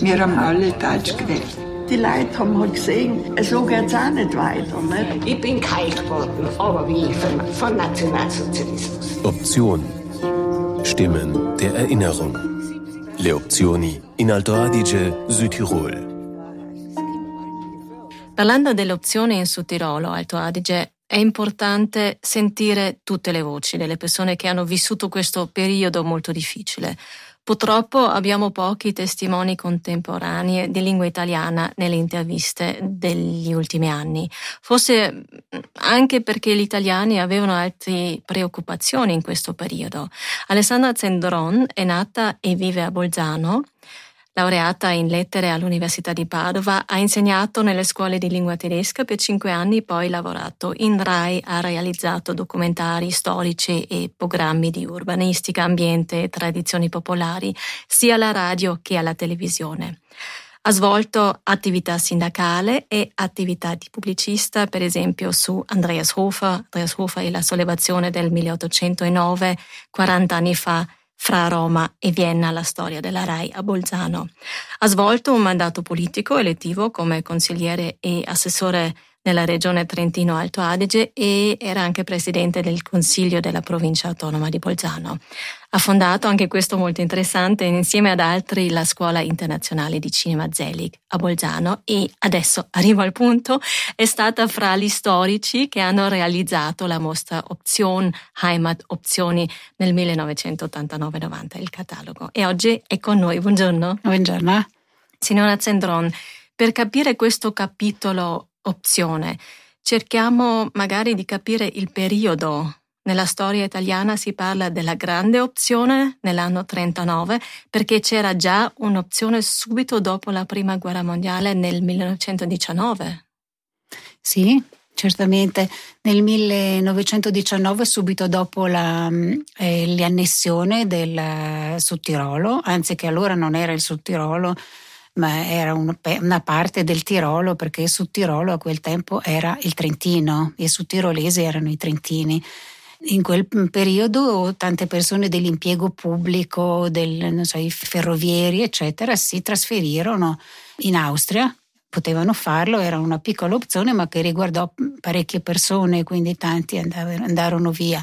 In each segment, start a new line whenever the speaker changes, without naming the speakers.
Wir haben alle Deutsch gewählt.
Die Leute haben halt gesehen, so geht es auch nicht weiter. Nicht?
Ich bin kalt geworden, aber wie von, von Nationalsozialismus.
Option. Stimmen der Erinnerung. Le opzioni in Alto Adige, Südtirol.
Parlando delle opzioni in Sudtirolo, Alto Adige, è importante sentire tutte le voci delle persone che hanno vissuto questo periodo molto difficile. Purtroppo abbiamo pochi testimoni contemporanei di lingua italiana nelle interviste degli ultimi anni, forse anche perché gli italiani avevano altre preoccupazioni in questo periodo. Alessandra Zendron è nata e vive a Bolzano Laureata in lettere all'Università di Padova, ha insegnato nelle scuole di lingua tedesca per cinque anni, poi lavorato in RAI, ha realizzato documentari storici e programmi di urbanistica, ambiente e tradizioni popolari, sia alla radio che alla televisione. Ha svolto attività sindacale e attività di pubblicista, per esempio su Andreas Hofer, Andreas Hofer e la sollevazione del 1809, 40 anni fa, fra Roma e Vienna la storia della RAI a Bolzano. Ha svolto un mandato politico elettivo come consigliere e assessore nella regione Trentino-Alto Adige e era anche presidente del Consiglio della provincia autonoma di Bolzano. Ha fondato, anche questo molto interessante, insieme ad altri la Scuola internazionale di cinema Zelig a Bolzano e adesso arrivo al punto, è stata fra gli storici che hanno realizzato la mostra Option Heimat Opzioni nel 1989-90, il catalogo. E oggi è con noi. Buongiorno.
Buongiorno.
Signora Zendron, per capire questo capitolo opzione. Cerchiamo magari di capire il periodo. Nella storia italiana si parla della grande opzione nell'anno 39 perché c'era già un'opzione subito dopo la prima guerra mondiale nel 1919.
Sì, certamente nel 1919, subito dopo la, eh, l'annessione del Sudtirolo, anzi che allora non era il Sudtirolo, ma era una parte del Tirolo perché Sud Tirolo a quel tempo era il Trentino, i sudtirolesi erano i trentini. In quel periodo tante persone dell'impiego pubblico, del, so, i ferrovieri, eccetera, si trasferirono in Austria. Potevano farlo, era una piccola opzione, ma che riguardò parecchie persone, quindi tanti andarono via.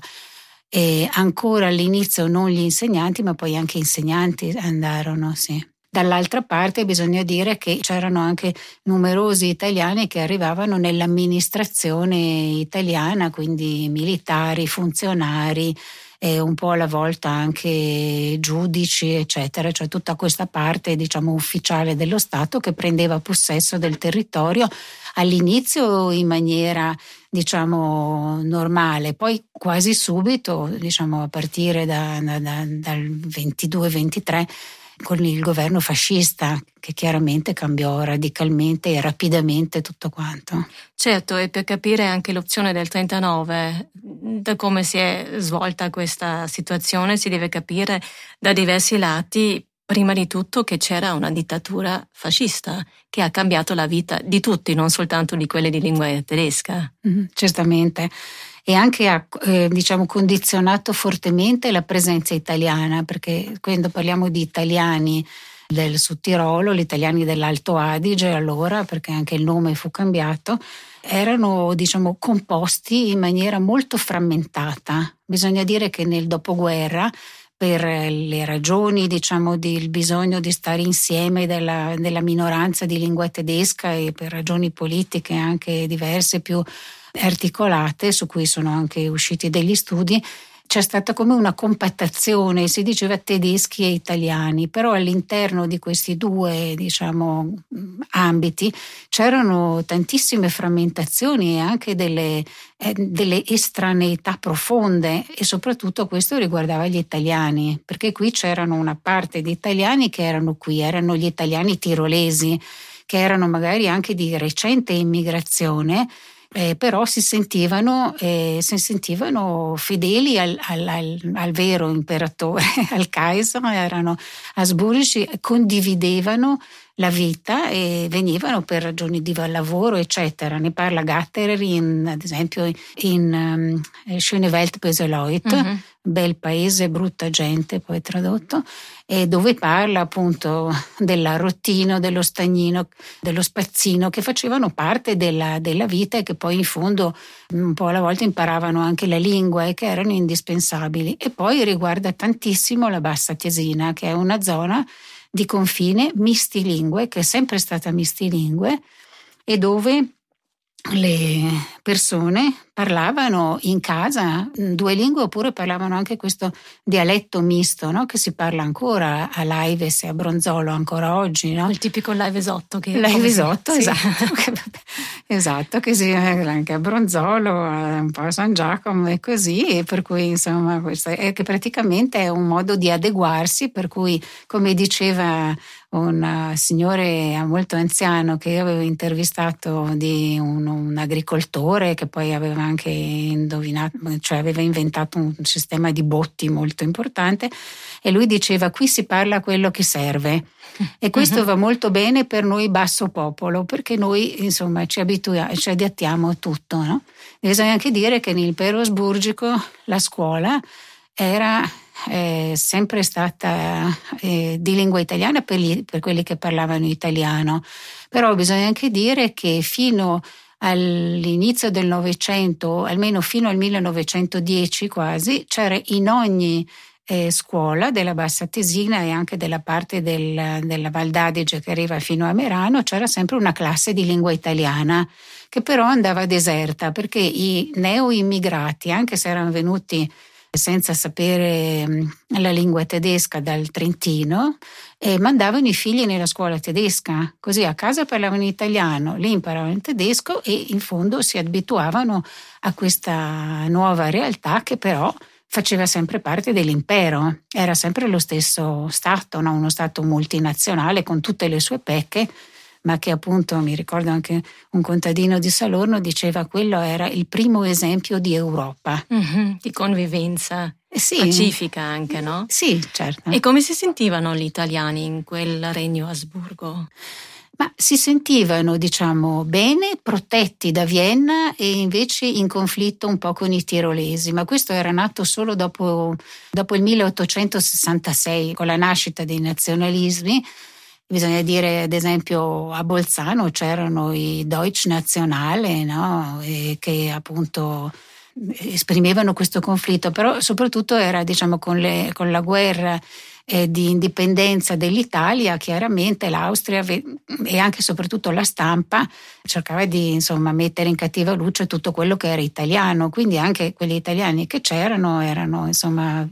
E ancora all'inizio non gli insegnanti, ma poi anche insegnanti andarono, sì. Dall'altra parte bisogna dire che c'erano anche numerosi italiani che arrivavano nell'amministrazione italiana, quindi militari, funzionari, e un po' alla volta anche giudici, eccetera, cioè tutta questa parte, diciamo, ufficiale dello Stato che prendeva possesso del territorio all'inizio in maniera, diciamo, normale, poi quasi subito, diciamo, a partire da, da, da, dal 22-23 con il governo fascista che chiaramente cambiò radicalmente e rapidamente tutto quanto.
Certo, e per capire anche l'opzione del 39, da come si è svolta questa situazione, si deve capire da diversi lati prima di tutto che c'era una dittatura fascista che ha cambiato la vita di tutti, non soltanto di quelle di lingua tedesca.
Mm, certamente e anche ha eh, diciamo, condizionato fortemente la presenza italiana, perché quando parliamo di italiani del Sud Tirolo, gli italiani dell'Alto Adige allora, perché anche il nome fu cambiato, erano diciamo, composti in maniera molto frammentata. Bisogna dire che nel dopoguerra per le ragioni, diciamo, del bisogno di stare insieme della, della, minoranza di lingua tedesca e per ragioni politiche anche diverse, più articolate, su cui sono anche usciti degli studi, c'è stata come una compattazione, si diceva tedeschi e italiani, però all'interno di questi due diciamo, ambiti c'erano tantissime frammentazioni e anche delle, eh, delle estraneità profonde e soprattutto questo riguardava gli italiani, perché qui c'erano una parte di italiani che erano qui, erano gli italiani tirolesi, che erano magari anche di recente immigrazione eh, però si sentivano, eh, si sentivano fedeli al, al, al, al, vero imperatore, al Kaiser, erano asburgici, condividevano la vita e venivano per ragioni di lavoro, eccetera. Ne parla Gatterer, in, ad esempio, in um, Schöne Welt böse Leute, uh-huh. Bel paese, brutta gente, poi tradotto, e dove parla appunto dell'arrottino, dello stagnino, dello spazzino, che facevano parte della, della vita e che poi in fondo un po' alla volta imparavano anche la lingua e che erano indispensabili. E poi riguarda tantissimo la Bassa Tiesina, che è una zona di confine mistilingue, che è sempre stata mistilingue, e dove le persone parlavano in casa due lingue oppure parlavano anche questo dialetto misto no? che si parla ancora a Laives e a Bronzolo ancora oggi. No?
Il tipico Laivesotto. Che
Laivesotto, sì. esatto, che, esatto, che si anche a Bronzolo, un po' a San Giacomo e così, e per cui insomma questo è che praticamente è un modo di adeguarsi, per cui come diceva un signore molto anziano che io avevo intervistato di un, un, agricoltore che poi aveva anche indovinato, cioè aveva inventato un sistema di botti molto importante e lui diceva qui si parla quello che serve e questo uh-huh. va molto bene per noi basso popolo perché noi insomma ci abituiamo, ci adattiamo a tutto. No? Bisogna anche dire che nel Impero Asburgico la scuola era è sempre stata eh, di lingua italiana per, gli, per quelli che parlavano italiano, però bisogna anche dire che fino all'inizio del Novecento, almeno fino al 1910 quasi, c'era in ogni eh, scuola della Bassa Tesina e anche della parte del, della Val d'Adige che arriva fino a Merano, c'era sempre una classe di lingua italiana che però andava deserta perché i neo-immigrati, anche se erano venuti senza sapere mm, la lingua tedesca dal Trentino e mandavano i figli nella scuola tedesca, così a casa parlavano italiano, lì imparavano il tedesco e in fondo si abituavano a questa nuova realtà che però faceva sempre parte dell'impero, era sempre lo stesso Stato, no? uno Stato multinazionale con tutte le sue pecche ma che appunto mi ricordo anche un contadino di Salorno diceva quello era il primo esempio di Europa.
Mm-hmm, di convivenza. Eh sì. Pacifica anche, no?
Sì, certo.
E come si sentivano gli italiani in quel regno Asburgo?
Ma si sentivano, diciamo, bene, protetti da Vienna e invece in conflitto un po' con i tirolesi, ma questo era nato solo dopo, dopo il 1866, con la nascita dei nazionalismi Bisogna dire, ad esempio, a Bolzano c'erano i Deutsch Nazionale, no? che appunto esprimevano questo conflitto, però soprattutto era diciamo, con, le, con la guerra eh, di indipendenza dell'Italia, chiaramente l'Austria e anche e soprattutto la stampa cercava di insomma, mettere in cattiva luce tutto quello che era italiano, quindi anche quelli italiani che c'erano erano insomma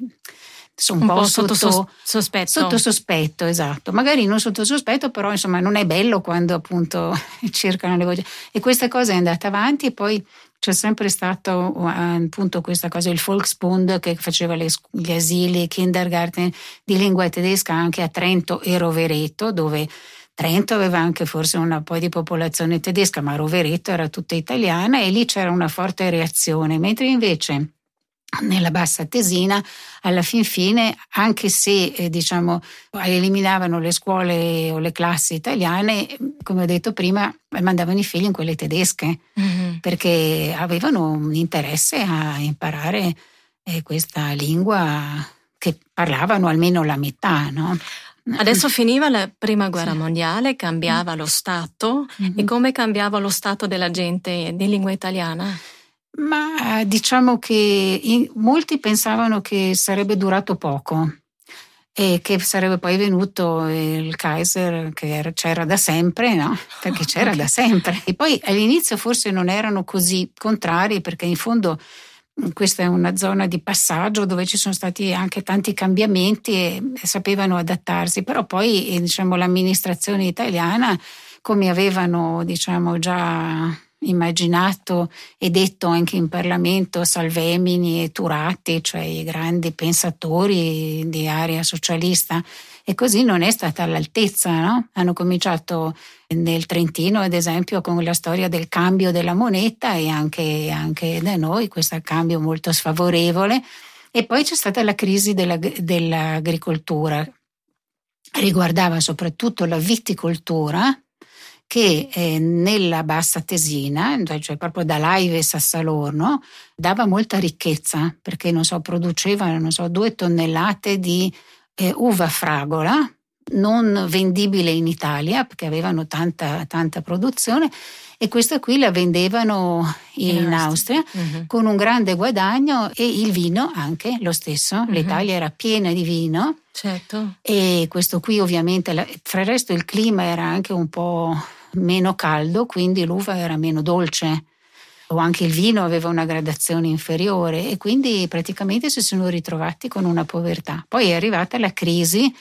un, un po', po sotto, sotto, sospetto.
Sotto sospetto, esatto. Magari non sotto sospetto, però insomma non è bello quando appunto cercano le voci. E questa cosa è andata avanti e poi c'è sempre stato appunto questa cosa, il Volksbund che faceva le, gli asili, kindergarten di lingua tedesca anche a Trento e Rovereto, dove Trento aveva anche forse un po' di popolazione tedesca, ma Rovereto era tutta italiana e lì c'era una forte reazione, mentre invece nella bassa tesina, alla fin fine, anche se eh, diciamo, eliminavano le scuole o le classi italiane, come ho detto prima, mandavano i figli in quelle tedesche mm-hmm. perché avevano un interesse a imparare eh, questa lingua che parlavano almeno la metà. No?
Adesso finiva la prima guerra sì. mondiale, cambiava mm. lo Stato mm-hmm. e come cambiava lo Stato della gente di lingua italiana?
Ma diciamo che in, molti pensavano che sarebbe durato poco e che sarebbe poi venuto il Kaiser che era, c'era da sempre, no? Perché c'era okay. da sempre. E poi all'inizio forse non erano così contrari perché in fondo questa è una zona di passaggio dove ci sono stati anche tanti cambiamenti e sapevano adattarsi, però poi diciamo, l'amministrazione italiana, come avevano diciamo, già immaginato e detto anche in Parlamento Salvemini e Turati, cioè i grandi pensatori di area socialista, e così non è stata all'altezza. No? Hanno cominciato nel Trentino, ad esempio, con la storia del cambio della moneta e anche, anche da noi questo cambio molto sfavorevole. E poi c'è stata la crisi della, dell'agricoltura riguardava soprattutto la viticoltura che eh, nella bassa tesina, cioè proprio da Laives a Salorno, dava molta ricchezza perché non so, produceva non so, due tonnellate di eh, uva fragola non vendibile in Italia perché avevano tanta, tanta produzione e questa qui la vendevano in, in Austria, Austria uh-huh. con un grande guadagno e il vino anche lo stesso. Uh-huh. L'Italia era piena di vino.
Certo.
E questo qui ovviamente, fra il resto il clima era anche un po' meno caldo, quindi l'uva era meno dolce o anche il vino aveva una gradazione inferiore e quindi praticamente si sono ritrovati con una povertà. Poi è arrivata la crisi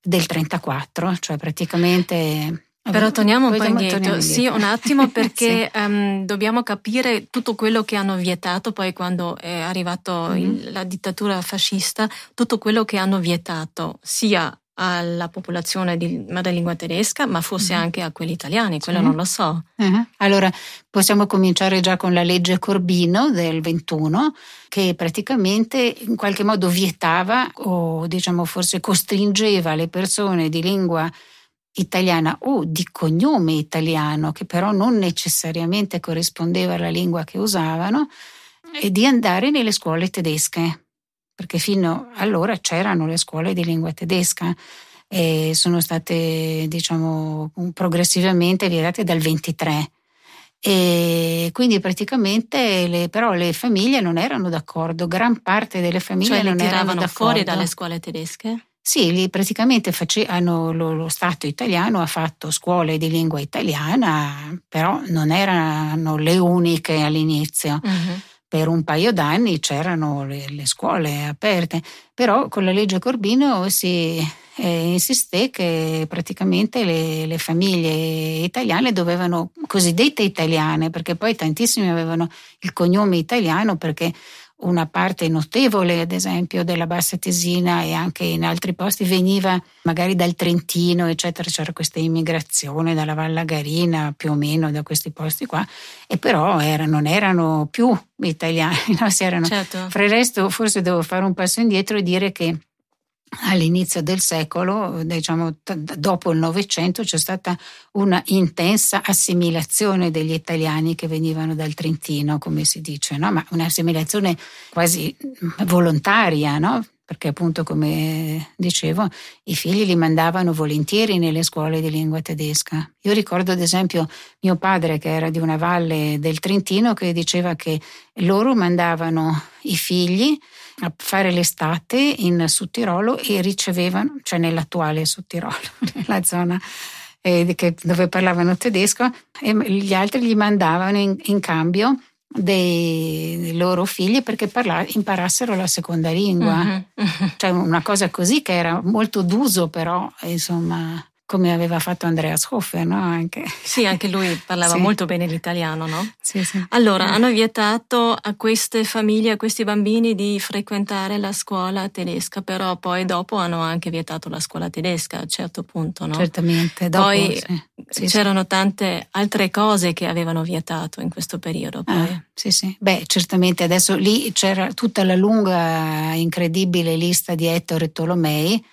del 34, cioè praticamente
però torniamo un po' indietro, sì, un attimo perché sì. um, dobbiamo capire tutto quello che hanno vietato poi quando è arrivata mm-hmm. la dittatura fascista, tutto quello che hanno vietato sia alla popolazione di madrelingua tedesca, ma forse mm-hmm. anche a quelli italiani, quello sì. non lo so.
Uh-huh. Allora, possiamo cominciare già con la legge Corbino del 21, che praticamente in qualche modo vietava o diciamo forse costringeva le persone di lingua italiana o di cognome italiano, che però non necessariamente corrispondeva alla lingua che usavano, e di andare nelle scuole tedesche, perché fino allora c'erano le scuole di lingua tedesca e sono state, diciamo, progressivamente vietate dal 23. E quindi praticamente le, però le famiglie non erano d'accordo, gran parte delle famiglie
cioè,
non
erano
d'accordo.
fuori dalle scuole tedesche?
Sì, lì praticamente facevano, lo, lo, Stato italiano ha fatto scuole di lingua italiana, però non erano le uniche all'inizio. Uh-huh. Per un paio d'anni c'erano le, le, scuole aperte, però con la legge Corbino si eh, insisté che praticamente le, le famiglie italiane dovevano, cosiddette italiane, perché poi tantissimi avevano il cognome italiano perché una parte notevole, ad esempio, della Bassa Tesina e anche in altri posti veniva magari dal Trentino, eccetera, c'era questa immigrazione dalla Vallagarina, più o meno da questi posti qua, e però era, non erano più italiani, no? erano,
certo.
fra il resto forse devo fare un passo indietro e dire che all'inizio del secolo, diciamo dopo il Novecento, c'è stata una intensa assimilazione degli italiani che venivano dal Trentino, come si dice, no? ma un'assimilazione quasi volontaria, no? perché appunto come dicevo i figli li mandavano volentieri nelle scuole di lingua tedesca. Io ricordo ad esempio mio padre che era di una valle del Trentino che diceva che loro mandavano i figli a fare l'estate in Sudtirolo e ricevevano, cioè nell'attuale Sudtirolo, nella zona eh, che, dove parlavano tedesco, e gli altri gli mandavano in, in cambio dei, dei, loro figli perché parla, imparassero la seconda lingua. Uh-huh. Cioè una cosa così che era molto d'uso però, insomma come aveva fatto Andreas Hofer, no? Anche.
Sì, anche lui parlava sì. molto bene l'italiano, no?
Sì, sì.
Allora, hanno vietato a queste famiglie, a questi bambini di frequentare la scuola tedesca, però poi dopo hanno anche vietato la scuola tedesca a un certo punto, no?
Certamente. Dopo,
poi c'erano tante altre cose che avevano vietato in questo periodo. Poi.
Ah, sì, sì. Beh, certamente adesso lì c'era tutta la lunga, incredibile lista di Ettore Tolomei,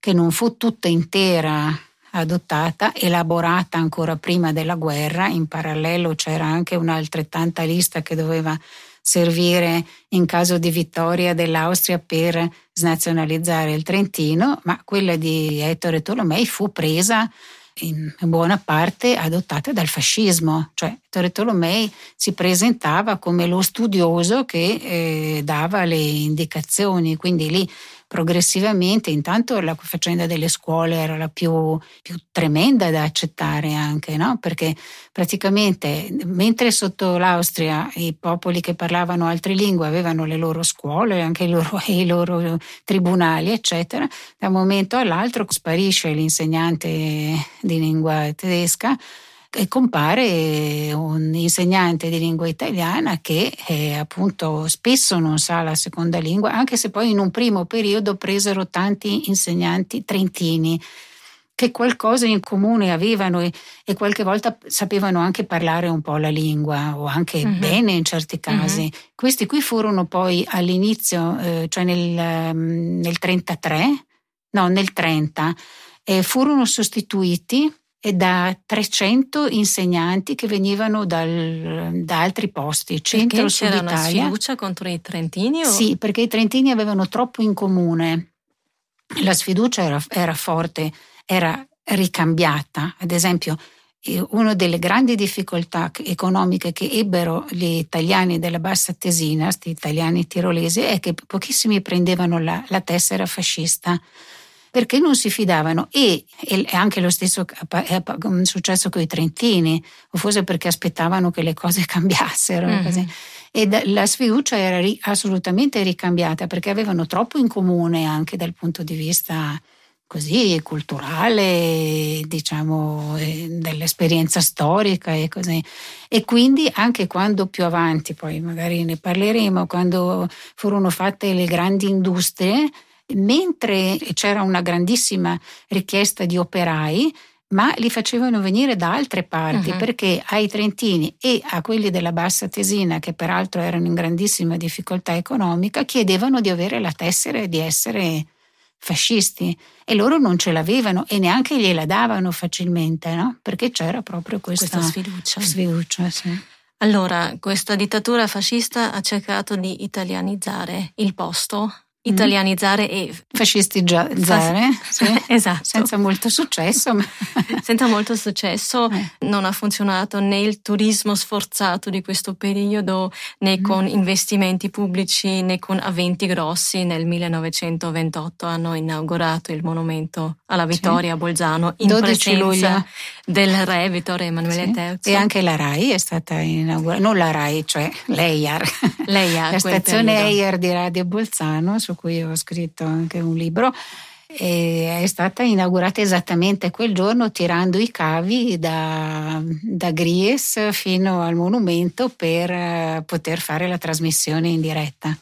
che non fu tutta intera adottata, elaborata ancora prima della guerra, in parallelo c'era anche un'altrettanta lista che doveva servire in caso di vittoria dell'Austria per snazionalizzare il Trentino, ma quella di Ettore Tolomei fu presa in buona parte adottata dal fascismo, cioè Ettore Tolomei si presentava come lo studioso che eh, dava le indicazioni, quindi lì progressivamente, intanto la faccenda delle scuole era la più, più tremenda da accettare anche, no? perché praticamente mentre sotto l'Austria i popoli che parlavano altre lingue avevano le loro scuole, anche i loro, i loro tribunali, eccetera, da un momento all'altro sparisce l'insegnante di lingua tedesca e compare un insegnante di lingua italiana che eh, appunto spesso non sa la seconda lingua, anche se poi in un primo periodo presero tanti insegnanti trentini che qualcosa in comune avevano e, e, qualche volta sapevano anche parlare un po' la lingua o anche uh-huh. bene in certi casi. Uh-huh. Questi qui furono poi all'inizio, eh, cioè nel, um, nel 33, no, nel 30, e furono sostituiti da 300 insegnanti che venivano dal, da altri posti, centro
perché
sud
c'era
Italia.
una sfiducia contro i trentini? O?
Sì, perché i trentini avevano troppo in comune. La sfiducia era, era forte, era ricambiata. Ad esempio, una delle grandi difficoltà economiche che ebbero gli italiani della bassa tesina, questi italiani tirolesi, è che pochissimi prendevano la, la tessera fascista perché non si fidavano e, e anche lo stesso è successo con i trentini, o forse perché aspettavano che le cose cambiassero. Mm-hmm. E la sfiducia era ri, assolutamente ricambiata perché avevano troppo in comune anche dal punto di vista così culturale, diciamo, dell'esperienza storica e così. E quindi anche quando più avanti, poi magari ne parleremo, quando furono fatte le grandi industrie, mentre c'era una grandissima richiesta di operai, ma li facevano venire da altre parti uh-huh. perché ai trentini e a quelli della bassa tesina, che peraltro erano in grandissima difficoltà economica, chiedevano di avere la tessera e di essere fascisti e loro non ce l'avevano e neanche gliela davano facilmente, no? perché c'era proprio questa,
questa sfiducia.
sfiducia sì.
Allora, questa dittatura fascista ha cercato di italianizzare il posto italianizzare e
fascistizzare, sì,
esatto.
senza molto successo. Ma...
senza molto successo, eh. non ha funzionato né il turismo sforzato di questo periodo, né mm. con investimenti pubblici, né con eventi grossi. Nel 1928 hanno inaugurato il monumento alla vittoria sì. a Bolzano in presenza
luglio.
Del re Vittorio Emanuele sì. III.
E anche la RAI è stata inaugurata, non la RAI, cioè l'EIAR,
l'EIAR
la stazione
periodo.
EIAR di Radio Bolzano, su cui ho scritto anche un libro, è stata inaugurata esattamente quel giorno tirando i cavi da, da Gries fino al monumento per eh, poter fare la trasmissione in diretta.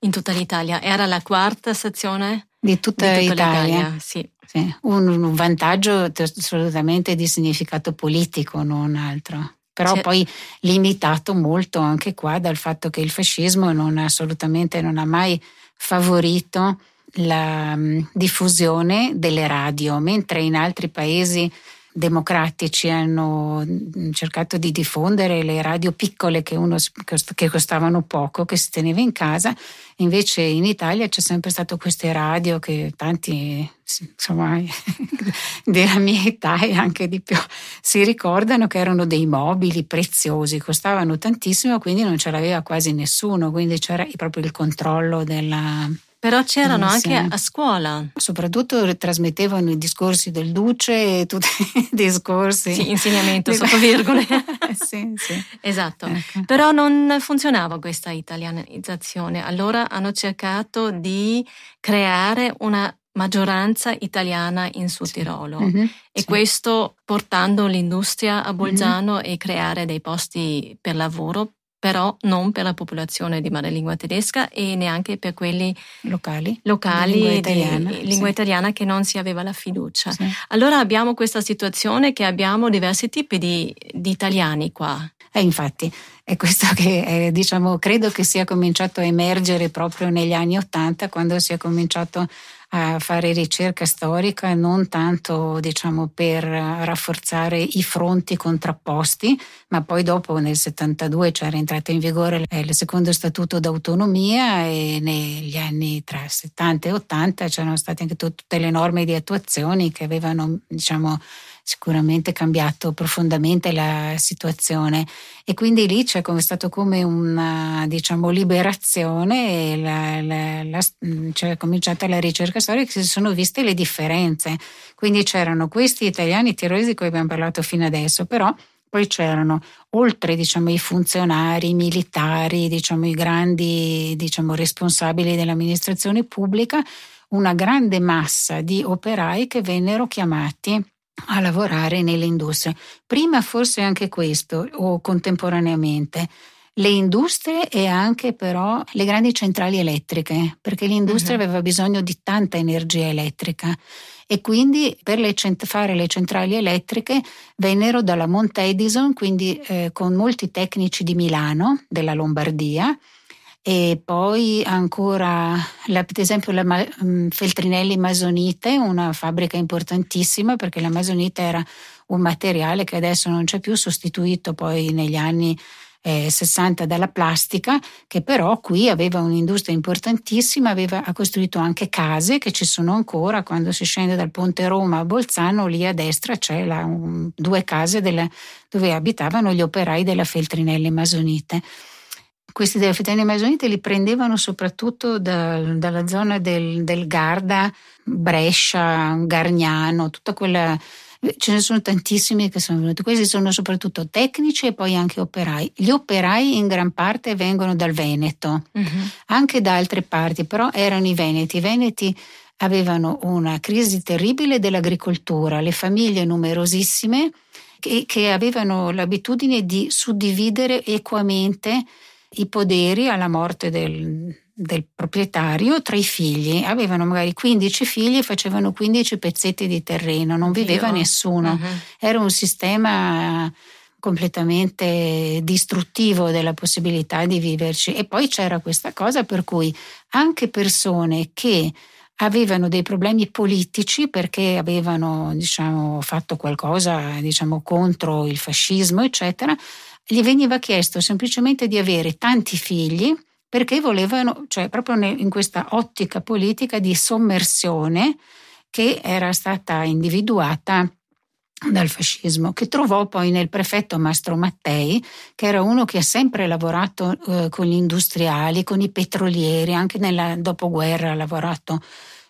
In tutta l'Italia. Era la quarta stazione?
Di tutta,
di tutta
l'Italia.
l'Italia sì.
Sì. Un, un vantaggio assolutamente di significato politico, non altro però C'è. poi limitato molto anche qua dal fatto che il fascismo non assolutamente non ha mai favorito la diffusione delle radio, mentre in altri paesi democratici hanno cercato di diffondere le radio piccole che, uno, che costavano poco, che si teneva in casa, invece in Italia c'è sempre stato queste radio che tanti, insomma, della mia età e anche di più, si ricordano che erano dei mobili preziosi, costavano tantissimo, quindi non ce l'aveva quasi nessuno, quindi c'era proprio il controllo della
però c'erano anche a scuola.
Soprattutto trasmettevano i discorsi del Duce e tutti i discorsi.
Sì, insegnamento sotto virgole.
sì, sì.
Esatto. Ecco. Però non funzionava questa italianizzazione. Allora hanno cercato di creare una maggioranza italiana in Sud Tirolo mm-hmm, e sì. questo portando l'industria a Bolzano mm-hmm. e creare dei posti per lavoro però non per la popolazione di madrelingua tedesca e neanche per quelli
locali,
locali
lingua italiana,
di lingua
sì.
italiana che non si aveva la fiducia.
Sì.
Allora abbiamo questa situazione che abbiamo diversi tipi di, di italiani qua.
Eh, infatti, è questo che eh, diciamo, credo che sia cominciato a emergere proprio negli anni Ottanta, quando si è cominciato a fare ricerca storica non tanto diciamo per rafforzare i fronti contrapposti, ma poi dopo nel 72 c'era entrato in vigore il secondo statuto d'autonomia e negli anni tra 70 e 80 c'erano state anche tutte le norme di attuazione che avevano diciamo sicuramente cambiato profondamente la situazione e quindi lì c'è stato come una diciamo, liberazione e la, la, la, c'è cominciata la ricerca storica si sono viste le differenze. Quindi c'erano questi italiani tirolesi di cui abbiamo parlato fino adesso, però poi c'erano, oltre diciamo, i funzionari, i militari, diciamo, i grandi diciamo, responsabili dell'amministrazione pubblica, una grande massa di operai che vennero chiamati a lavorare nelle industrie. Prima forse anche questo, o contemporaneamente, le industrie e anche però le grandi centrali elettriche, perché l'industria uh-huh. aveva bisogno di tanta energia elettrica e quindi per le cent- fare le centrali elettriche vennero dalla Mont Edison, quindi eh, con molti tecnici di Milano, della Lombardia, e poi ancora la, ad esempio la um, Feltrinelli Masonite, una fabbrica importantissima perché la Masonite era un materiale che adesso non c'è più, sostituito poi negli anni eh, 60 dalla plastica, che però qui aveva un'industria importantissima, aveva, ha costruito anche case che ci sono ancora, quando si scende dal ponte Roma a Bolzano, lì a destra c'è la, un, due case della, dove abitavano gli operai della Feltrinelli Masonite questi della Feltrinelli Masonite li prendevano soprattutto da, dalla zona del, del Garda, Brescia, Gargnano, tutta quella ce ne sono tantissimi che sono venuti. Questi sono soprattutto tecnici e poi anche operai. Gli operai in gran parte vengono dal Veneto, uh-huh. anche da altre parti, però erano i Veneti. I Veneti avevano una crisi terribile dell'agricoltura, le famiglie numerosissime che, che avevano l'abitudine di suddividere equamente i poderi alla morte del, del proprietario tra i figli. Avevano magari 15 figli e facevano 15 pezzetti di terreno, non viveva Dio. nessuno. Uh-huh. Era un sistema completamente distruttivo della possibilità di viverci. E poi c'era questa cosa per cui anche persone che avevano dei problemi politici perché avevano diciamo, fatto qualcosa diciamo, contro il fascismo, eccetera, gli veniva chiesto semplicemente di avere tanti figli perché volevano, cioè proprio in questa ottica politica di sommersione che era stata individuata dal fascismo, che trovò poi nel prefetto Mastro Mattei, che era uno che ha sempre lavorato eh, con gli industriali, con i petrolieri, anche nel dopoguerra ha lavorato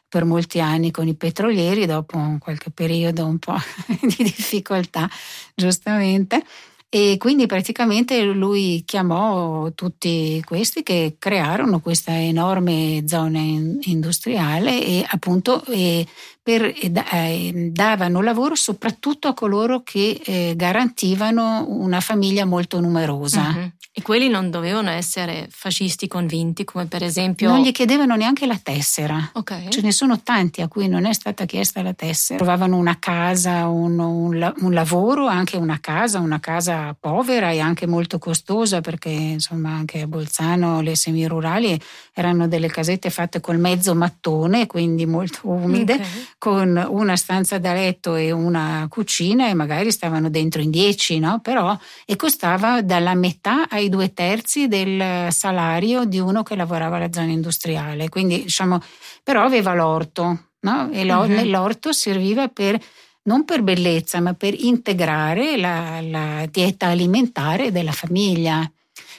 per molti anni con i petrolieri, dopo qualche periodo un po' di difficoltà, giustamente e quindi praticamente lui chiamò tutti questi che crearono questa enorme zona industriale e appunto e per, eh, davano lavoro soprattutto a coloro che eh, garantivano una famiglia molto numerosa. Uh-huh.
E quelli non dovevano essere fascisti convinti, come per esempio.
Non gli chiedevano neanche la tessera.
Okay.
Ce ne sono tanti a cui non è stata chiesta la tessera. Trovavano una casa, un, un, un lavoro, anche una casa, una casa povera e anche molto costosa, perché insomma anche a Bolzano le semirurali erano delle casette fatte col mezzo mattone, quindi molto umide, okay. con una stanza da letto e una cucina, e magari stavano dentro in dieci, no? Però e costava dalla metà ai i due terzi del salario di uno che lavorava alla zona industriale. Quindi, diciamo, però aveva l'orto, no? E uh-huh. nell'orto serviva per non per bellezza, ma per integrare la, la dieta alimentare della famiglia.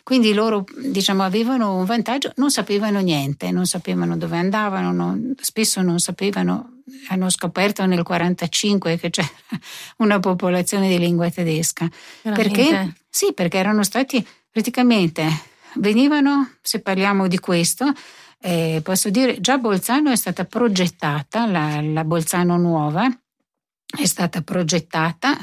Quindi loro diciamo, avevano un vantaggio, non sapevano niente, non sapevano dove andavano, non, spesso non sapevano, hanno scoperto nel 1945 che c'era una popolazione di lingua tedesca. Perché, sì, perché erano stati praticamente venivano, se parliamo di questo, eh, posso dire già Bolzano è stata progettata, la, la Bolzano nuova è stata progettata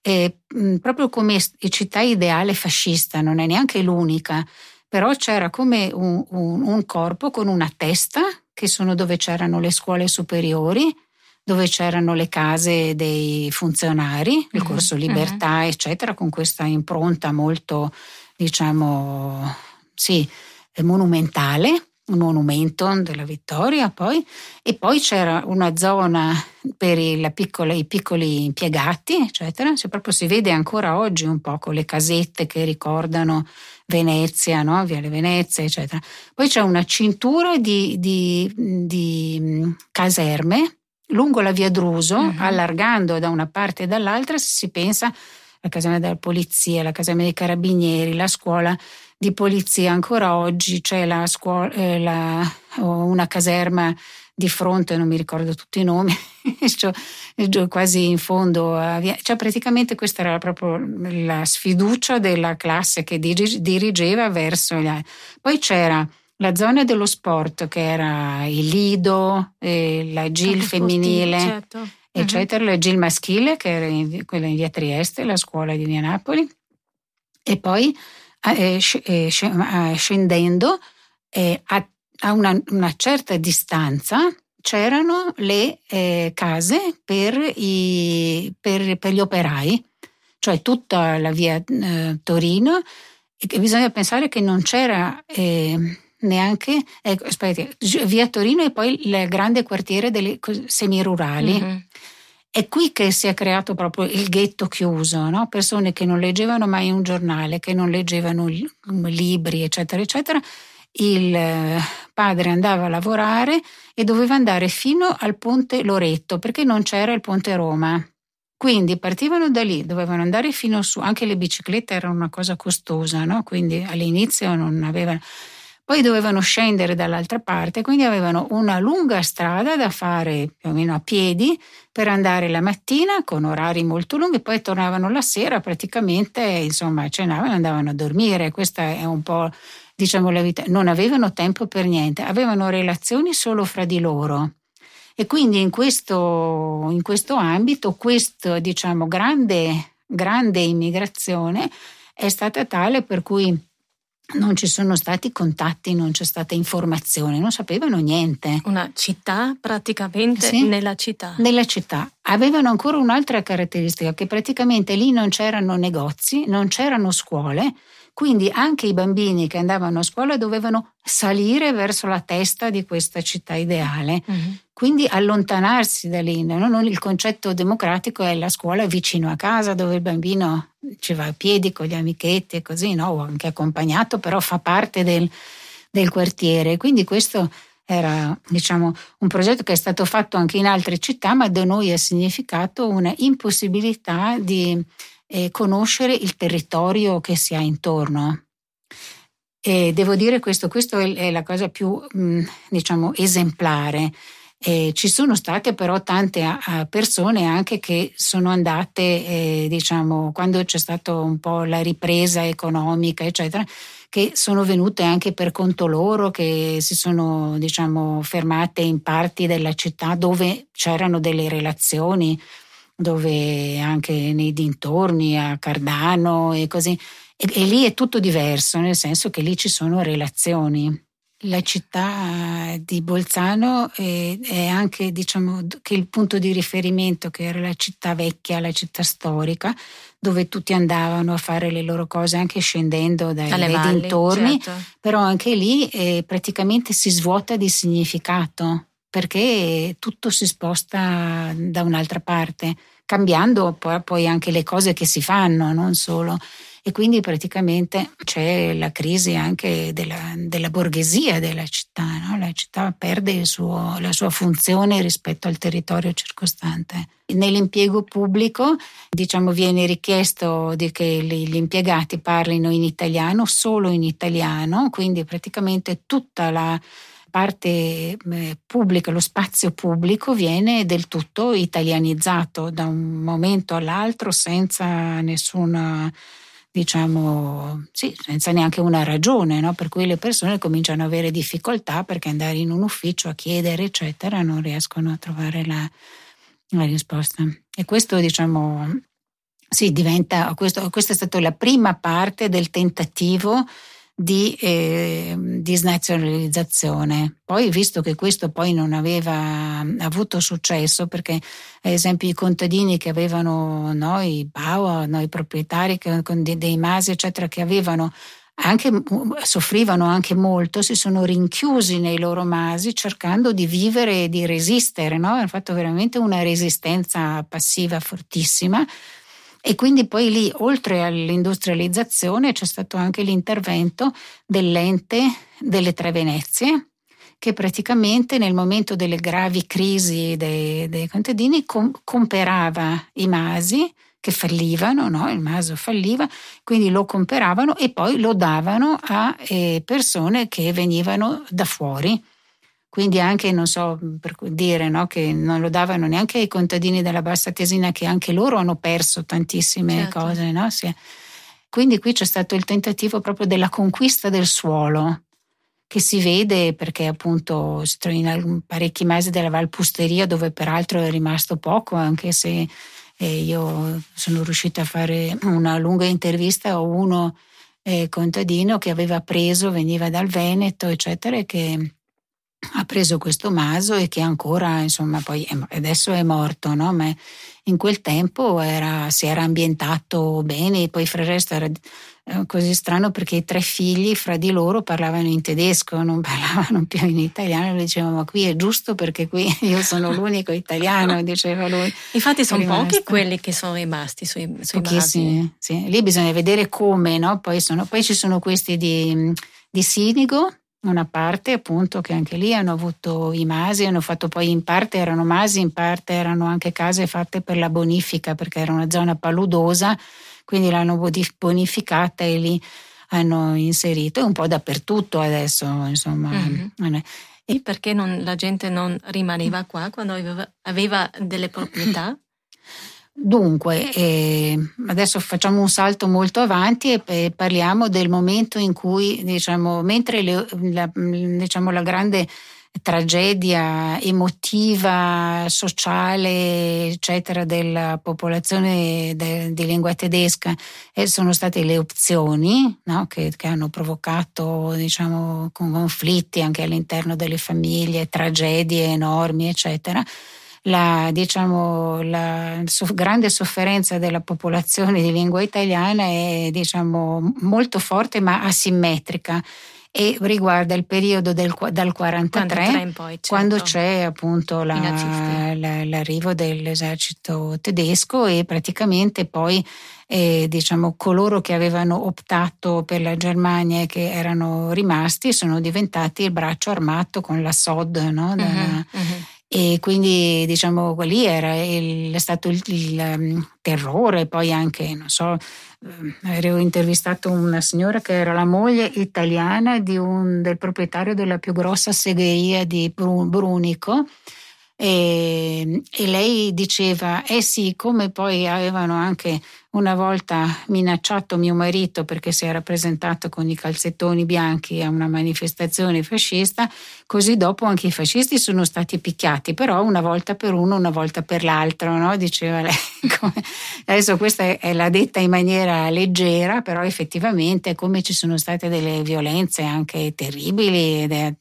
eh, proprio come città ideale fascista, non è neanche l'unica, però c'era come un, un, un corpo con una testa, che sono dove c'erano le scuole superiori, dove c'erano le case dei funzionari, il mhm, corso Libertà, uh-huh. eccetera, con questa impronta molto diciamo, sì, monumentale, un monumento della vittoria poi, e poi c'era una zona per piccola, i piccoli impiegati, eccetera, cioè proprio si vede ancora oggi un po' con le casette che ricordano Venezia, no? Viale Venezia, eccetera. Poi c'è una cintura di, di, di caserme lungo la via Druso, uh-huh. allargando da una parte e dall'altra, se si pensa la caserma della polizia, la caserma dei carabinieri, la scuola di polizia. Ancora oggi c'è la scuola, eh, la, una caserma di fronte, non mi ricordo tutti i nomi, quasi in fondo. Cioè praticamente questa era proprio la sfiducia della classe che dirigeva verso gli altri. Poi c'era la zona dello sport che era il Lido, la GIL femminile. Certo eccetera, uh-huh. il maschile, che era in, quella in via Trieste, la scuola di via Napoli, e poi eh, eh, eh scendendo eh, a, a una, una, certa distanza c'erano le eh, case per, i, per, per, gli operai, cioè tutta la via eh, Torino, e bisogna pensare che non c'era neanche, ecco, aspetti, via Torino e poi il grande quartiere delle semirurali. Mm-hmm. È qui che si è creato proprio il ghetto chiuso, no? persone che non leggevano mai un giornale, che non leggevano libri, eccetera, eccetera. Il eh, padre andava a lavorare e doveva andare fino al ponte Loretto perché non c'era il ponte Roma. Quindi partivano da lì, dovevano andare fino su, anche le biciclette erano una cosa costosa, no? quindi all'inizio non avevano poi dovevano scendere dall'altra parte, quindi avevano una lunga strada da fare più o meno a piedi per andare la mattina con orari molto lunghi, poi tornavano la sera praticamente, insomma, cenavano e andavano a dormire. Questa è un po' diciamo la vita. Non avevano tempo per niente, avevano relazioni solo fra di loro. E quindi in questo, in questo ambito, questa diciamo grande, grande immigrazione è stata tale per cui non ci sono stati contatti, non c'è stata informazione, non sapevano niente.
Una città praticamente sì, nella città.
Nella città. Avevano ancora un'altra caratteristica, che praticamente lì non c'erano negozi, non c'erano scuole, quindi anche i bambini che andavano a scuola dovevano salire verso la testa di questa città ideale, mm-hmm. quindi allontanarsi da lì. No? Il concetto democratico è la scuola vicino a casa dove il bambino ci va a piedi con gli amichetti e così, no? o anche accompagnato, però fa parte del, del quartiere. Quindi questo era diciamo, un progetto che è stato fatto anche in altre città, ma da noi ha significato una impossibilità di eh, conoscere il territorio che si ha intorno. E devo dire questo, questa è la cosa più mm, diciamo, esemplare. Eh, ci sono state però tante persone anche che sono andate, eh, diciamo, quando c'è stata un po' la ripresa economica, eccetera, che sono venute anche per conto loro, che si sono, diciamo, fermate in parti della città dove c'erano delle relazioni dove anche nei dintorni, a Cardano e così, e, e lì è tutto diverso, nel senso che lì ci sono relazioni. La città di Bolzano è, è, anche diciamo, che il punto di riferimento, che era la città vecchia, la città storica, dove tutti andavano a fare le loro cose anche scendendo dai, dai valli, dintorni, certo. però anche lì eh, praticamente si svuota di significato perché tutto si sposta da un'altra parte, cambiando poi anche le cose che si fanno, non solo. E quindi praticamente c'è la crisi anche della, della borghesia della città, no? la città perde suo, la sua funzione rispetto al territorio circostante. Nell'impiego pubblico diciamo, viene richiesto che gli impiegati parlino in italiano, solo in italiano, quindi praticamente tutta la parte pubblica, lo spazio pubblico viene del tutto italianizzato da un momento all'altro senza nessuna diciamo, sì, senza neanche una ragione, no? per cui le persone cominciano ad avere difficoltà perché andare in un ufficio a chiedere, eccetera, non riescono a trovare la, la risposta. E questo, diciamo, sì, diventa, questo, questa è stata la prima parte del tentativo di eh, disnazionalizzazione. Poi, visto che questo poi non aveva avuto successo, perché ad esempio i contadini che avevano noi, i Bauer, noi proprietari che, con dei, dei masi, eccetera, che avevano anche, soffrivano anche molto, si sono rinchiusi nei loro masi cercando di vivere e di resistere, no? hanno fatto veramente una resistenza passiva fortissima e quindi poi lì, oltre all'industrializzazione, c'è stato anche l'intervento dell'ente delle Tre Venezie, che praticamente nel momento delle gravi crisi dei, dei contadini com- comperava i masi che fallivano, no? il maso falliva, quindi lo comperavano e poi lo davano a eh, persone che venivano da fuori quindi anche, non so, per dire no, che non lo davano neanche ai contadini della Bassa Tesina, che anche loro hanno perso tantissime certo. cose. No? Quindi qui c'è stato il tentativo proprio della conquista del suolo, che si vede perché appunto si trova in parecchi mesi della Valpusteria, dove peraltro è rimasto poco, anche se eh, io sono riuscita a fare una lunga intervista a uno eh, contadino che aveva preso, veniva dal Veneto, eccetera, e che ha preso questo maso e che ancora, insomma, poi adesso è morto, no? Ma in quel tempo era, si era ambientato bene, poi fra il resto era eh, così strano perché i tre figli fra di loro parlavano in tedesco, non parlavano più in italiano, lui diceva ma qui è giusto perché qui io sono l'unico italiano, diceva lui.
Infatti sono pochi quelli che sono rimasti sui, sui
Pochissimi, sì. Lì bisogna vedere come, no? Poi, sono, poi ci sono questi di, di Sinigo, una parte appunto che anche lì hanno avuto i masi, hanno fatto poi in parte erano masi, in parte erano anche case fatte per la bonifica perché era una zona paludosa, quindi l'hanno bonificata e lì hanno inserito, è un po' dappertutto adesso insomma. Mm-hmm.
E perché non, la gente non rimaneva qua quando aveva, aveva delle proprietà?
Dunque, eh, adesso facciamo un salto molto avanti e, parliamo del momento in cui, diciamo, mentre le, la, diciamo, la grande tragedia emotiva, sociale, eccetera, della popolazione de, di lingua tedesca e sono state le opzioni no? che, che, hanno provocato diciamo, conflitti anche all'interno delle famiglie, tragedie enormi, eccetera la, diciamo, la grande sofferenza della popolazione di lingua italiana è diciamo, molto forte ma asimmetrica e riguarda il periodo del, dal 43 poi, certo. quando c'è appunto la, la, l'arrivo dell'esercito tedesco e praticamente poi eh, diciamo coloro che avevano optato per la Germania e che erano rimasti sono diventati il braccio armato con la SOD no? Da, uh-huh, uh-huh e quindi diciamo lì era il, è stato il, il um, terrore, poi anche, non so, um, avevo intervistato una signora che era la moglie italiana un, del proprietario della più grossa segheria di Brunico. E, e lei diceva, eh sì, come poi avevano anche una volta minacciato mio marito perché si era presentato con i calzettoni bianchi a una manifestazione fascista, così dopo anche i fascisti sono stati picchiati, però una volta per uno, una volta per l'altro, no? diceva lei. Adesso questa è la detta in maniera leggera, però effettivamente come ci sono state delle violenze anche terribili da,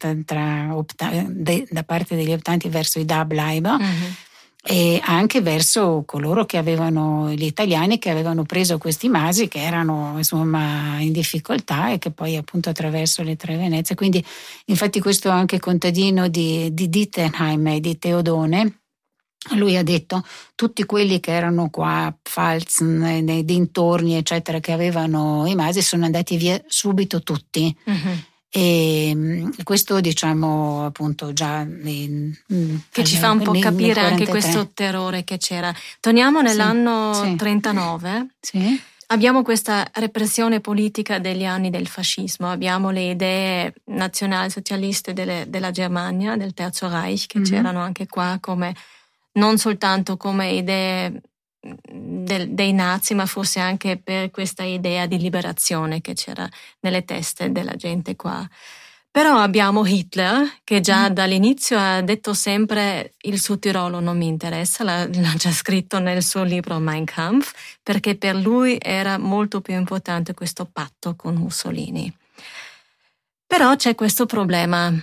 parte degli optanti verso i Dub Leiber. Mm-hmm e anche verso coloro che avevano, gli italiani che avevano preso questi masi che erano insomma in difficoltà e che poi appunto attraverso le tre Venezie, quindi infatti questo anche contadino di, di Dittenheim e di Teodone, lui ha detto tutti quelli che erano qua, Pfalzen, nei dintorni eccetera, che avevano i masi sono andati via subito tutti. Uh-huh e mm, questo diciamo appunto già in,
mm, che ci fa un po' capire anche questo terrore che c'era. Torniamo nell'anno sì, sì. 39. Sì. Abbiamo questa repressione politica degli anni del fascismo, abbiamo le idee nazionalsocialiste delle, della Germania, del Terzo Reich, che mm-hmm. c'erano anche qua come non soltanto come idee del, dei nazi, ma forse anche per questa idea di liberazione che c'era nelle teste della gente qua. Però abbiamo Hitler che già mm. dall'inizio ha detto sempre il suo Tirolo non mi interessa, l'ha, l'ha, già scritto nel suo libro Mein Kampf, perché per lui era molto più importante questo patto con Mussolini. Però c'è questo problema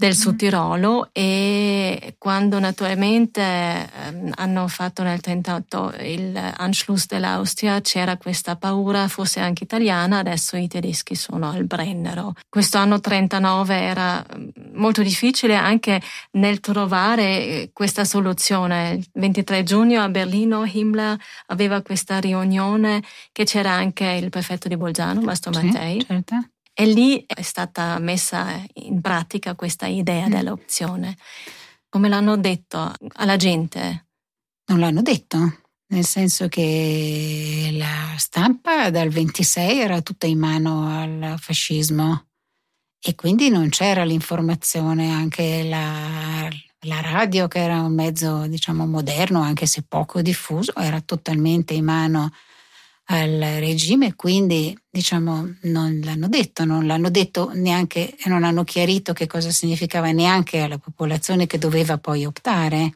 del Sud Tirolo e quando naturalmente ehm, hanno fatto nel 38 il Anschluss dell'Austria c'era questa paura, forse anche italiana, adesso i tedeschi sono al Brennero. Questo anno 39 era mm, molto difficile anche nel trovare eh, questa soluzione. Il 23 giugno a Berlino Himmler aveva questa riunione che c'era anche il prefetto di Bolzano, Mastro sì, Mattei. Certo e lì è stata messa in pratica questa idea mm. dell'opzione. Come l'hanno detto alla gente?
Non l'hanno detto, nel senso che la stampa dal 26 era tutta in mano al fascismo e quindi non c'era l'informazione, anche la, la radio che era un mezzo diciamo moderno, anche se poco diffuso, era totalmente in mano al regime, quindi diciamo non l'hanno detto, non l'hanno detto neanche, non hanno chiarito che cosa significava neanche alla popolazione che doveva poi optare.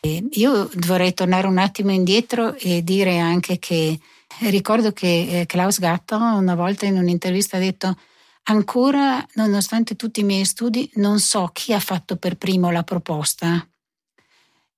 E io vorrei tornare un attimo indietro e dire anche che ricordo che eh, Klaus Gatto una volta in un'intervista ha detto Ancora, nonostante tutti i miei studi, non so chi ha fatto per primo la proposta.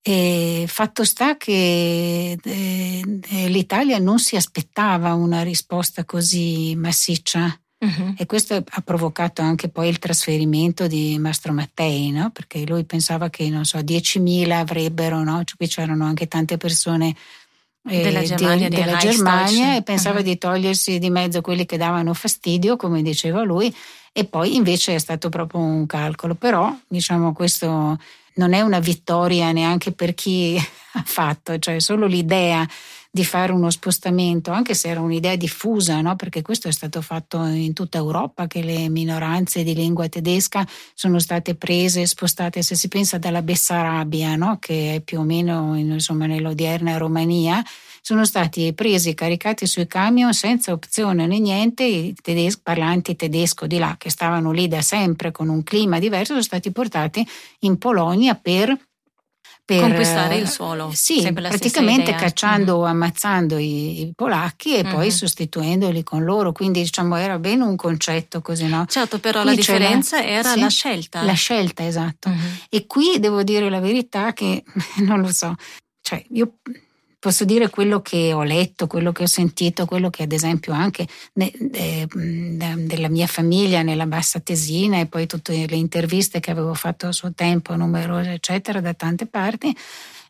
E fatto sta che eh, l'Italia non si aspettava una risposta così massiccia. Uh-huh. E questo ha provocato anche poi il trasferimento di Mastro Mattei, no? perché lui pensava che, non so, 10.000 avrebbero, no? cioè, qui c'erano anche tante persone
eh, della Germania,
di, della Germania e pensava uh-huh. di togliersi di mezzo quelli che davano fastidio, come diceva lui, e poi invece è stato proprio un calcolo. Però, diciamo, questo non è una vittoria neanche per chi ha fatto, cioè solo l'idea di fare uno spostamento, anche se era un'idea diffusa, no? perché questo è stato fatto in tutta Europa, che le minoranze di lingua tedesca sono state prese, spostate, se si pensa dalla Bessarabia, no? che è più o meno insomma, nell'odierna Romania, sono stati presi e caricati sui camion senza opzione né niente, i tedeschi, parlanti tedesco di là, che stavano lì da sempre con un clima diverso, sono stati portati in Polonia per
per conquistare il suolo.
Sì, praticamente cacciando o mm-hmm. ammazzando i, i, polacchi e mm-hmm. poi sostituendoli con loro. Quindi diciamo era bene un concetto così, no?
Certo, però qui la differenza la, era sì, la scelta.
La scelta, esatto. Mm-hmm. E qui devo dire la verità che non lo so. Cioè, io posso dire quello che ho letto, quello che ho sentito, quello che ad esempio anche ne, de, della mia famiglia nella Bassa Tesina e poi tutte le interviste che avevo fatto a suo tempo, numerose eccetera, da tante parti,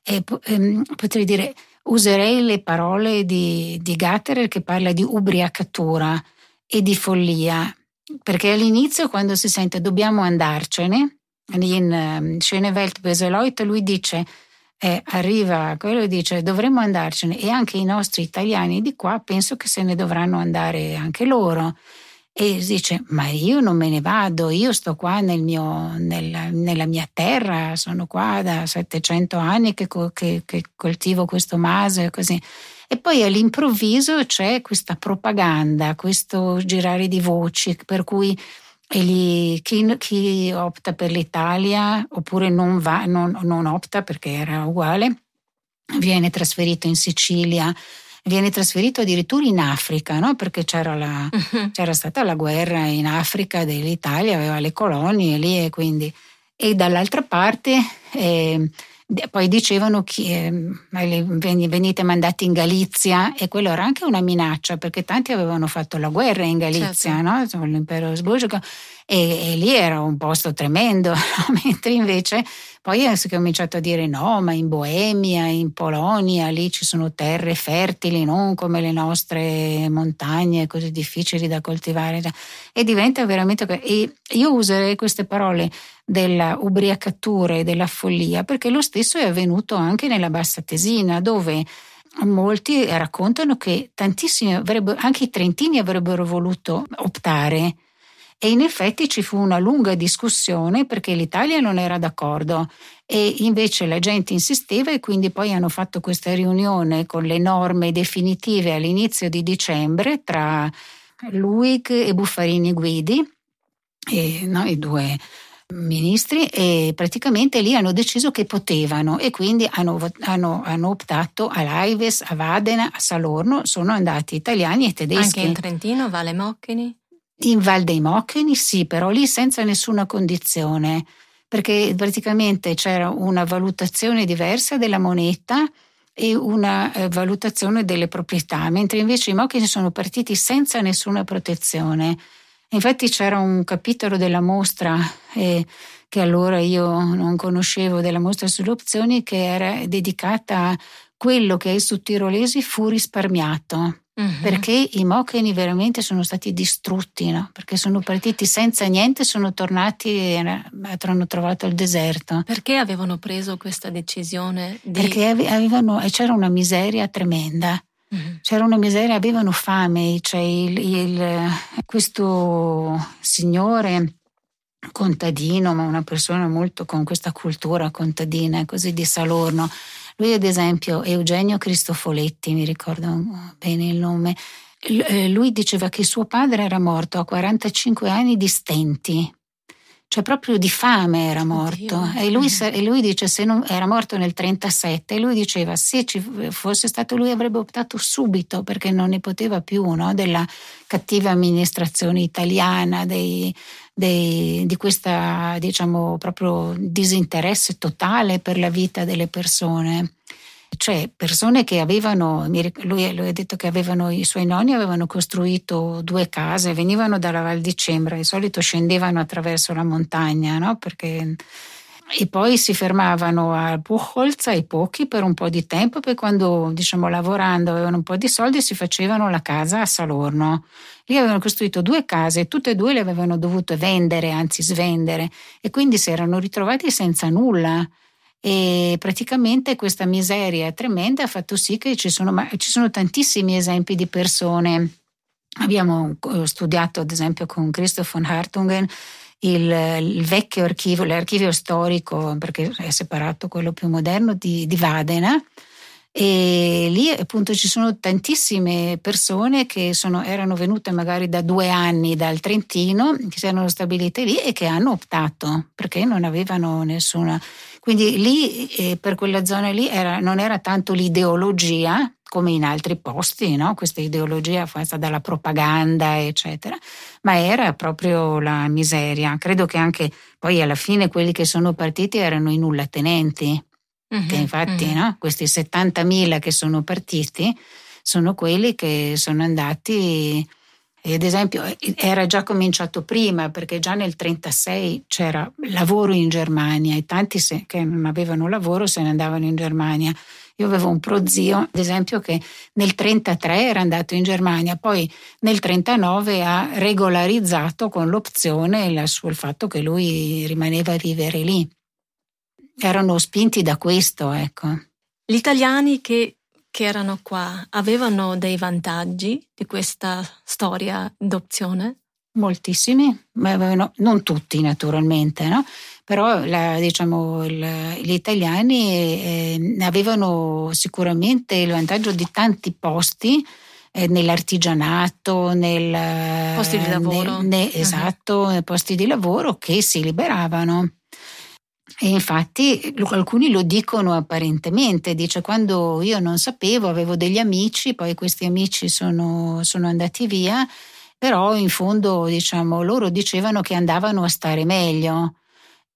e, ehm, potrei dire, userei le parole di, di Gatterer che parla di ubriacatura e di follia, perché all'inizio quando si sente dobbiamo andarcene, in um, Schönewelt Beseloit lui dice eh, arriva quello e dice dovremmo andarcene e anche i nostri italiani di qua penso che se ne dovranno andare anche loro. E dice, ma io non me ne vado, io sto qua nel mio, nel, nella mia terra, sono qua da 700 anni che, che, che coltivo questo maso e così. E poi all'improvviso c'è questa propaganda, questo girare di voci, per cui gli, chi, chi, opta per l'Italia oppure non, va, non, non opta perché era uguale, viene trasferito in Sicilia viene trasferito addirittura in Africa, no? perché c'era, la, uh-huh. c'era, stata la guerra in Africa dell'Italia, aveva le colonie lì e quindi... E dall'altra parte eh, poi dicevano che eh, venite mandati in Galizia e quello era anche una minaccia perché tanti avevano fatto la guerra in Galizia, certo. no? l'impero asburgico e, e, lì era un posto tremendo, mentre invece poi si è cominciato a dire no, ma in Boemia, in Polonia, lì ci sono terre fertili, non come le nostre montagne così difficili da coltivare e diventa veramente... E io userei queste parole della ubriacatura e della follia, perché lo stesso è avvenuto anche nella Bassa Tesina, dove molti raccontano che tantissimi, anche i trentini avrebbero voluto optare. E in effetti ci fu una lunga discussione perché l'Italia non era d'accordo e invece la gente insisteva e quindi poi hanno fatto questa riunione con le norme definitive all'inizio di dicembre tra Luig e Buffarini Guidi, e, no, i due ministri e praticamente lì hanno deciso che potevano e quindi hanno, hanno, hanno optato a Laives, a Vadena, a Salorno, sono andati italiani e tedeschi.
Anche in Trentino, Valle Mocchini?
In Val dei Mocchini sì, però lì senza nessuna condizione, perché praticamente c'era una valutazione diversa della moneta e una eh, valutazione delle proprietà, mentre invece i Mocchini sono partiti senza nessuna protezione. Infatti c'era un capitolo della mostra eh, che allora io non conoscevo della mostra sulle opzioni che era dedicata a quello che ai sudtirolesi fu risparmiato. Uh-huh. Perché i mocheni veramente sono stati distrutti, no? perché sono partiti senza niente, sono tornati e hanno trovato il deserto.
Perché avevano preso questa decisione? Di...
Perché avevano, c'era una miseria tremenda. Mm-hmm. C'era una miseria, avevano fame, cioè il, il, questo signore contadino, ma una persona molto con questa cultura contadina, così di Salorno. Lui, ad esempio, Eugenio Cristofoletti, mi ricordo bene il nome, eh, lui diceva che suo padre era morto a 45 anni di stenti, cioè proprio di fame era morto.
Oddio.
E lui, e lui, dice: se non era morto nel 37, e lui diceva: se ci fosse stato lui avrebbe optato subito perché non ne poteva più no? della cattiva amministrazione italiana, dei, dei, di questa diciamo proprio disinteresse totale per la vita delle persone cioè persone che avevano, lui, lui, ha detto che avevano, i suoi nonni avevano costruito due case, venivano dalla Val di Cembra, di solito scendevano attraverso la montagna, no? Perché, e poi si fermavano a Buchholz ai pochi per un po' di tempo, poi quando diciamo lavorando avevano un po' di soldi si facevano la casa a Salorno. Lì avevano costruito due case, tutte e due le avevano dovute vendere, anzi svendere, e quindi si erano ritrovati senza nulla e praticamente questa miseria tremenda ha fatto sì che ci sono, ci sono tantissimi esempi di persone. Abbiamo eh, studiato ad esempio con Christoph von Hartungen il, il, vecchio archivio, l'archivio storico, perché è separato quello più moderno, di, di Vadena. E lì appunto ci sono tantissime persone che sono, erano venute magari da due anni dal Trentino, che si erano stabilite lì e che hanno optato perché non avevano nessuna quindi lì, eh, per quella zona lì, era, non era tanto l'ideologia come in altri posti, no? questa ideologia fatta dalla propaganda, eccetera, ma era proprio la miseria. Credo che anche poi alla fine quelli che sono partiti erano i nullatenenti, che infatti uh-huh. no? questi 70.000 che sono partiti sono quelli che sono andati ad esempio era già cominciato prima perché già nel 1936 c'era lavoro in Germania e tanti se, che non avevano lavoro se ne andavano in Germania. Io avevo un prozio, ad esempio, che nel 1933 era andato in Germania, poi nel 1939 ha regolarizzato con l'opzione il, il fatto che lui rimaneva a vivere lì. Erano spinti da questo, ecco.
Gli italiani che che erano qua avevano dei vantaggi di questa storia d'opzione?
Moltissimi, ma avevano, non tutti naturalmente, no? però la, diciamo, il, gli italiani eh, avevano sicuramente il vantaggio di tanti posti eh, nell'artigianato, nel,
posti di lavoro.
Nel, ne, esatto, nei posti di lavoro che si liberavano. E infatti alcuni lo dicono apparentemente, dice quando io non sapevo, avevo degli amici, poi questi amici sono, sono andati via, però in fondo diciamo, loro dicevano che andavano a stare meglio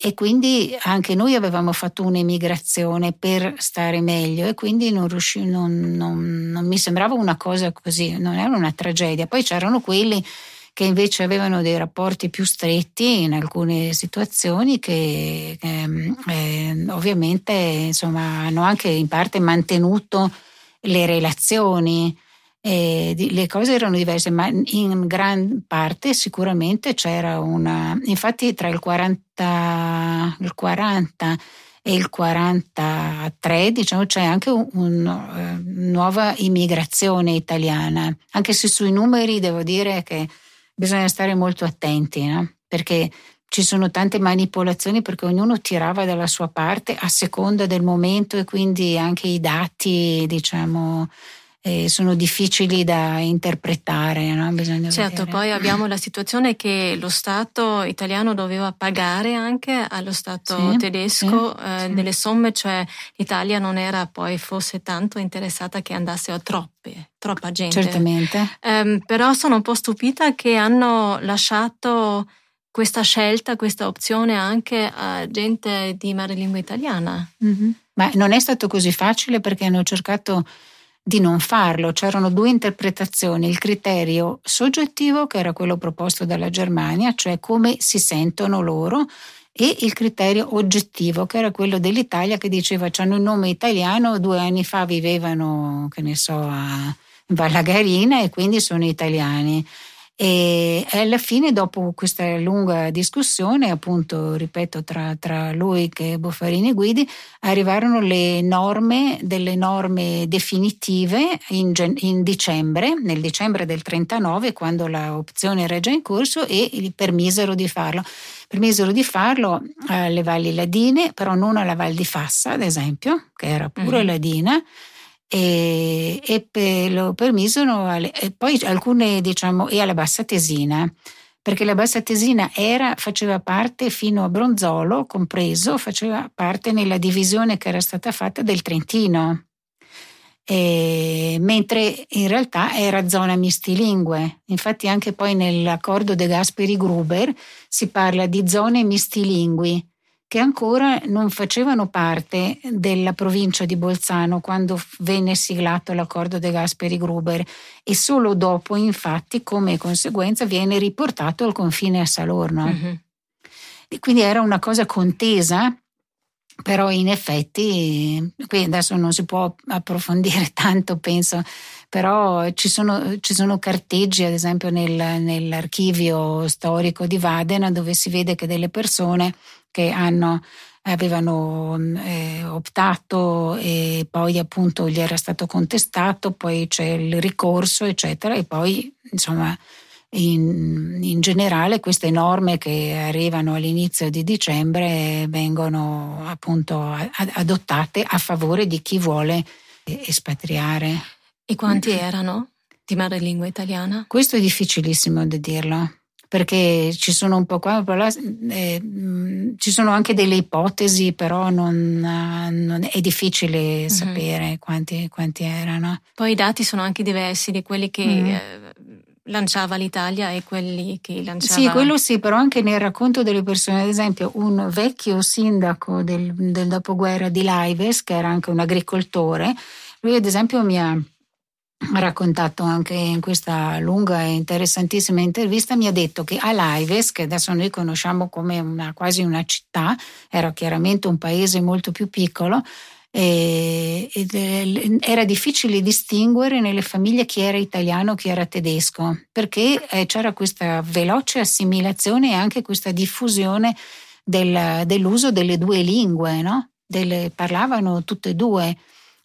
e quindi anche noi avevamo fatto un'emigrazione per stare meglio e quindi non, riusci, non, non, non mi sembrava una cosa così, non era una tragedia. Poi c'erano quelli che invece avevano dei rapporti più stretti in alcune situazioni che, che eh, ovviamente insomma, hanno anche in parte mantenuto le relazioni. Eh, le cose erano diverse, ma in gran parte sicuramente c'era una. Infatti, tra il 40, il 40 e il 43, diciamo, c'è anche una un, uh, nuova immigrazione italiana, anche se sui numeri devo dire che bisogna stare molto attenti, no? perché ci sono tante manipolazioni perché ognuno tirava dalla sua parte a seconda del momento e quindi anche i dati, diciamo, eh, sono difficili da interpretare. No?
certo,
vedere.
poi abbiamo la situazione che lo Stato italiano doveva pagare anche allo Stato
sì,
tedesco
sì,
eh,
sì.
delle somme, cioè l'Italia non era poi forse tanto interessata che andasse a troppe, troppa gente.
Certamente.
Um, però sono un po' stupita che hanno lasciato questa scelta, questa opzione anche a gente di madrelingua italiana.
Mm-hmm. Ma non è stato così facile perché hanno cercato di non farlo. C'erano due interpretazioni, il criterio soggettivo, che era quello proposto dalla Germania, cioè come si sentono loro, e il criterio oggettivo, che era quello dell'Italia, che diceva hanno un nome italiano, due anni fa vivevano, che ne so, a Vallagarina e quindi sono italiani. E alla fine, dopo questa lunga discussione, appunto, ripeto, tra, tra lui e Boffarini Guidi, arrivarono le norme, delle norme definitive in, in dicembre, nel dicembre del 39, quando l'opzione era già in corso, e gli permisero di farlo. Permisero di farlo alle valli ladine, però non alla Val di Fassa, ad esempio, che era pure mm-hmm. ladina e, e pe, lo permisero alle, e poi alcune diciamo e alla Bassa Tesina perché la Bassa Tesina era, faceva parte fino a Bronzolo, compreso, faceva parte nella divisione che era stata fatta del Trentino. E, mentre in realtà era zona mistilingue. Infatti anche poi nell'accordo De Gasperi Gruber si parla di zone mistilingui che ancora non facevano parte della provincia di Bolzano quando venne siglato l'accordo De Gasperi Gruber e solo dopo infatti come conseguenza viene riportato al confine a Salorno. Mm-hmm. E quindi era una cosa contesa però in effetti qui adesso non si può approfondire tanto penso però ci sono, ci sono carteggi ad esempio nel, nell'archivio storico di Vadena dove si vede che delle persone che hanno, avevano eh, optato e poi appunto gli era stato contestato, poi c'è il ricorso, eccetera, e poi insomma in, in, generale queste norme che arrivano all'inizio di dicembre vengono appunto adottate a favore di chi vuole espatriare.
E quanti erano di madrelingua italiana?
Questo è difficilissimo da dirlo perché ci sono un po' qua, là, eh, mm, ci sono anche delle ipotesi, però non, non è difficile mm-hmm. sapere quanti, quanti, erano.
Poi i dati sono anche diversi di quelli che mm. eh, lanciava l'Italia e quelli che lanciava...
Sì, quello sì, però anche nel racconto delle persone, ad esempio un vecchio sindaco del, del dopoguerra di Laives, che era anche un agricoltore, lui ad esempio mi ha raccontato anche in questa lunga e interessantissima intervista, mi ha detto che a Laives, che adesso noi conosciamo come una, quasi una città, era chiaramente un paese molto più piccolo, era difficile distinguere nelle famiglie chi era italiano e chi era tedesco, perché eh, c'era questa veloce assimilazione e anche questa diffusione del, dell'uso delle due lingue, no? Delle, parlavano tutte e due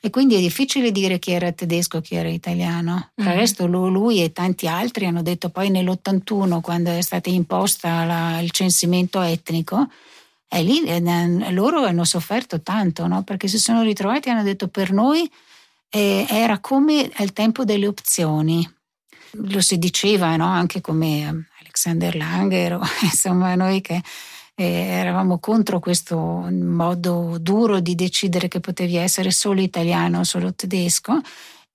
e quindi è difficile dire chi era tedesco e chi era italiano. Tra mm-hmm. resto lui e tanti altri hanno detto poi nell'81 quando è stato imposta la, il censimento etnico, e lì eh, loro hanno sofferto tanto no? perché si sono ritrovati e hanno detto per noi eh, era come al tempo delle opzioni. Lo si diceva no? anche come Alexander Langer, insomma noi che eh, eravamo contro questo modo duro di decidere che potevi essere solo italiano o solo tedesco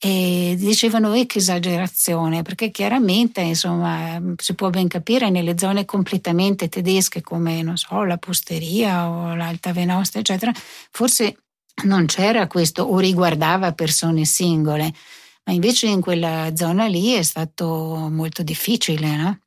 e dicevano e che esagerazione perché chiaramente insomma si può ben capire nelle zone completamente tedesche come non so la Pusteria o l'Alta Venosta eccetera forse non c'era questo o riguardava persone singole ma invece in quella zona lì è stato molto difficile no?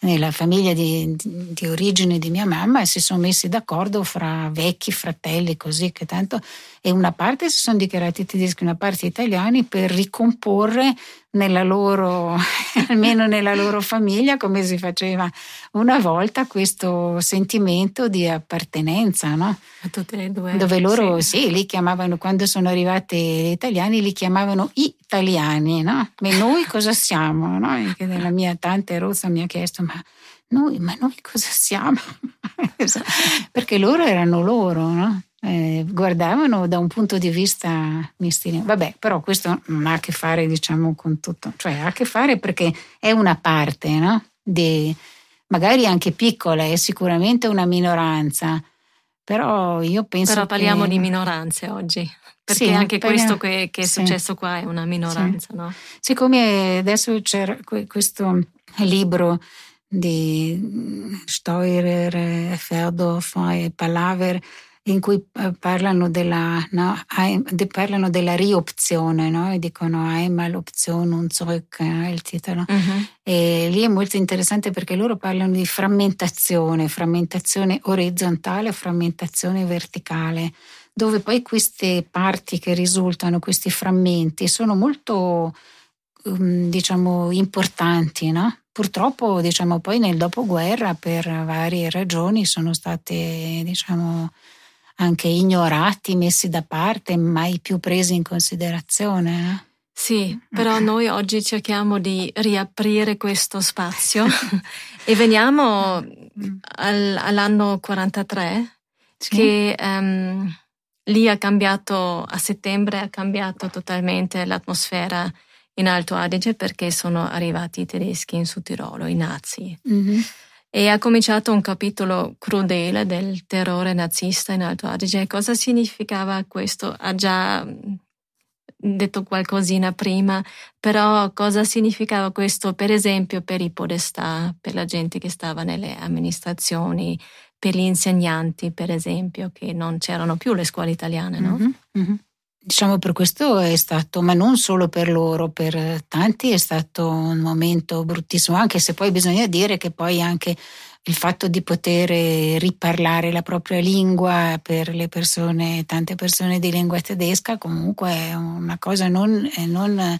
Nella famiglia di, di, origine di mia mamma si sono messi d'accordo fra vecchi fratelli così che tanto e una parte si sono dichiarati tedeschi una parte italiani per ricomporre nella loro almeno nella loro famiglia come si faceva una volta questo sentimento di appartenenza no?
a tutte e due
dove loro sì. sì li chiamavano quando sono arrivati gli italiani li chiamavano italiani no? ma noi cosa siamo no? la mia tante Rozza mi ha chiesto ma noi, ma noi cosa siamo? Perché loro erano loro, no? Eh, guardavano da un punto di vista mistino. Vabbè, però questo non ha a che fare, diciamo, con tutto, cioè ha a che fare perché è una parte, no? Di, magari anche piccola, è sicuramente una minoranza, però io penso
Però parliamo che... di minoranze oggi. Perché sì, anche questo che, che è sì. successo qua è una minoranza, sì. no?
Siccome adesso c'è questo libro di Steurer, Ferdorf e Palaver in cui eh, parlano della, no, parlano della riopzione no? e dicono einmal Option zurück è il titolo uh-huh. e lì è molto interessante perché loro parlano di frammentazione frammentazione orizzontale frammentazione verticale dove poi queste parti che risultano questi frammenti sono molto um, diciamo importanti no? Purtroppo, diciamo, poi nel dopoguerra per varie ragioni sono state, diciamo, anche ignorati, messi da parte, mai più presi in considerazione. Eh?
Sì, però noi oggi cerchiamo di riaprire questo spazio e veniamo mm. al, all'anno 43 sì. che um, lì ha cambiato, a settembre ha cambiato totalmente l'atmosfera in Alto Adige perché sono arrivati i tedeschi in Sudtirolo, i nazi.
Mhm.
E ha cominciato un capitolo crudele del terrore nazista in Alto Adige. Cosa significava questo? Ha già mm, detto qualcosina prima, però cosa significava questo per esempio per i podestà, per la gente che stava nelle amministrazioni, per gli insegnanti per esempio, che non c'erano più le scuole italiane, no?
Mhm, mhm. Diciamo per questo è stato, ma non solo per loro, per tanti è stato un momento bruttissimo, anche se poi bisogna dire che poi anche il fatto di poter riparlare la propria lingua per le persone, tante persone di lingua tedesca, comunque è una cosa non, non,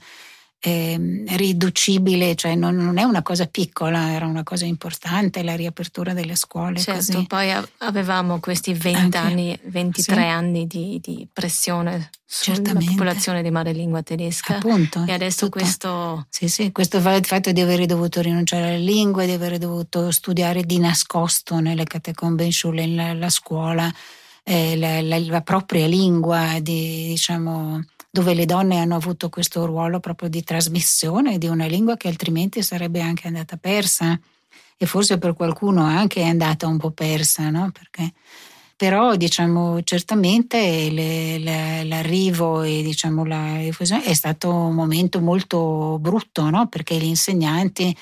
eh, riducibile, cioè non, non, è una cosa piccola, era una cosa importante la riapertura delle scuole.
Certo,
così.
poi avevamo questi 20 anni, 23 sì. anni di, di pressione sulla popolazione di madrelingua tedesca.
Appunto,
e adesso
tutto.
questo...
Sì, sì, questo fatto di aver dovuto rinunciare alla lingua, di aver dovuto studiare di nascosto nelle catacombe in Schule, la scuola, eh, la, la, la, propria lingua, di, diciamo, dove le donne hanno avuto questo ruolo proprio di trasmissione di una lingua che altrimenti sarebbe anche andata persa e forse per qualcuno anche è andata un po' persa, no? Perché però diciamo certamente le, le, l'arrivo e diciamo la è stato un momento molto brutto no? perché gli insegnanti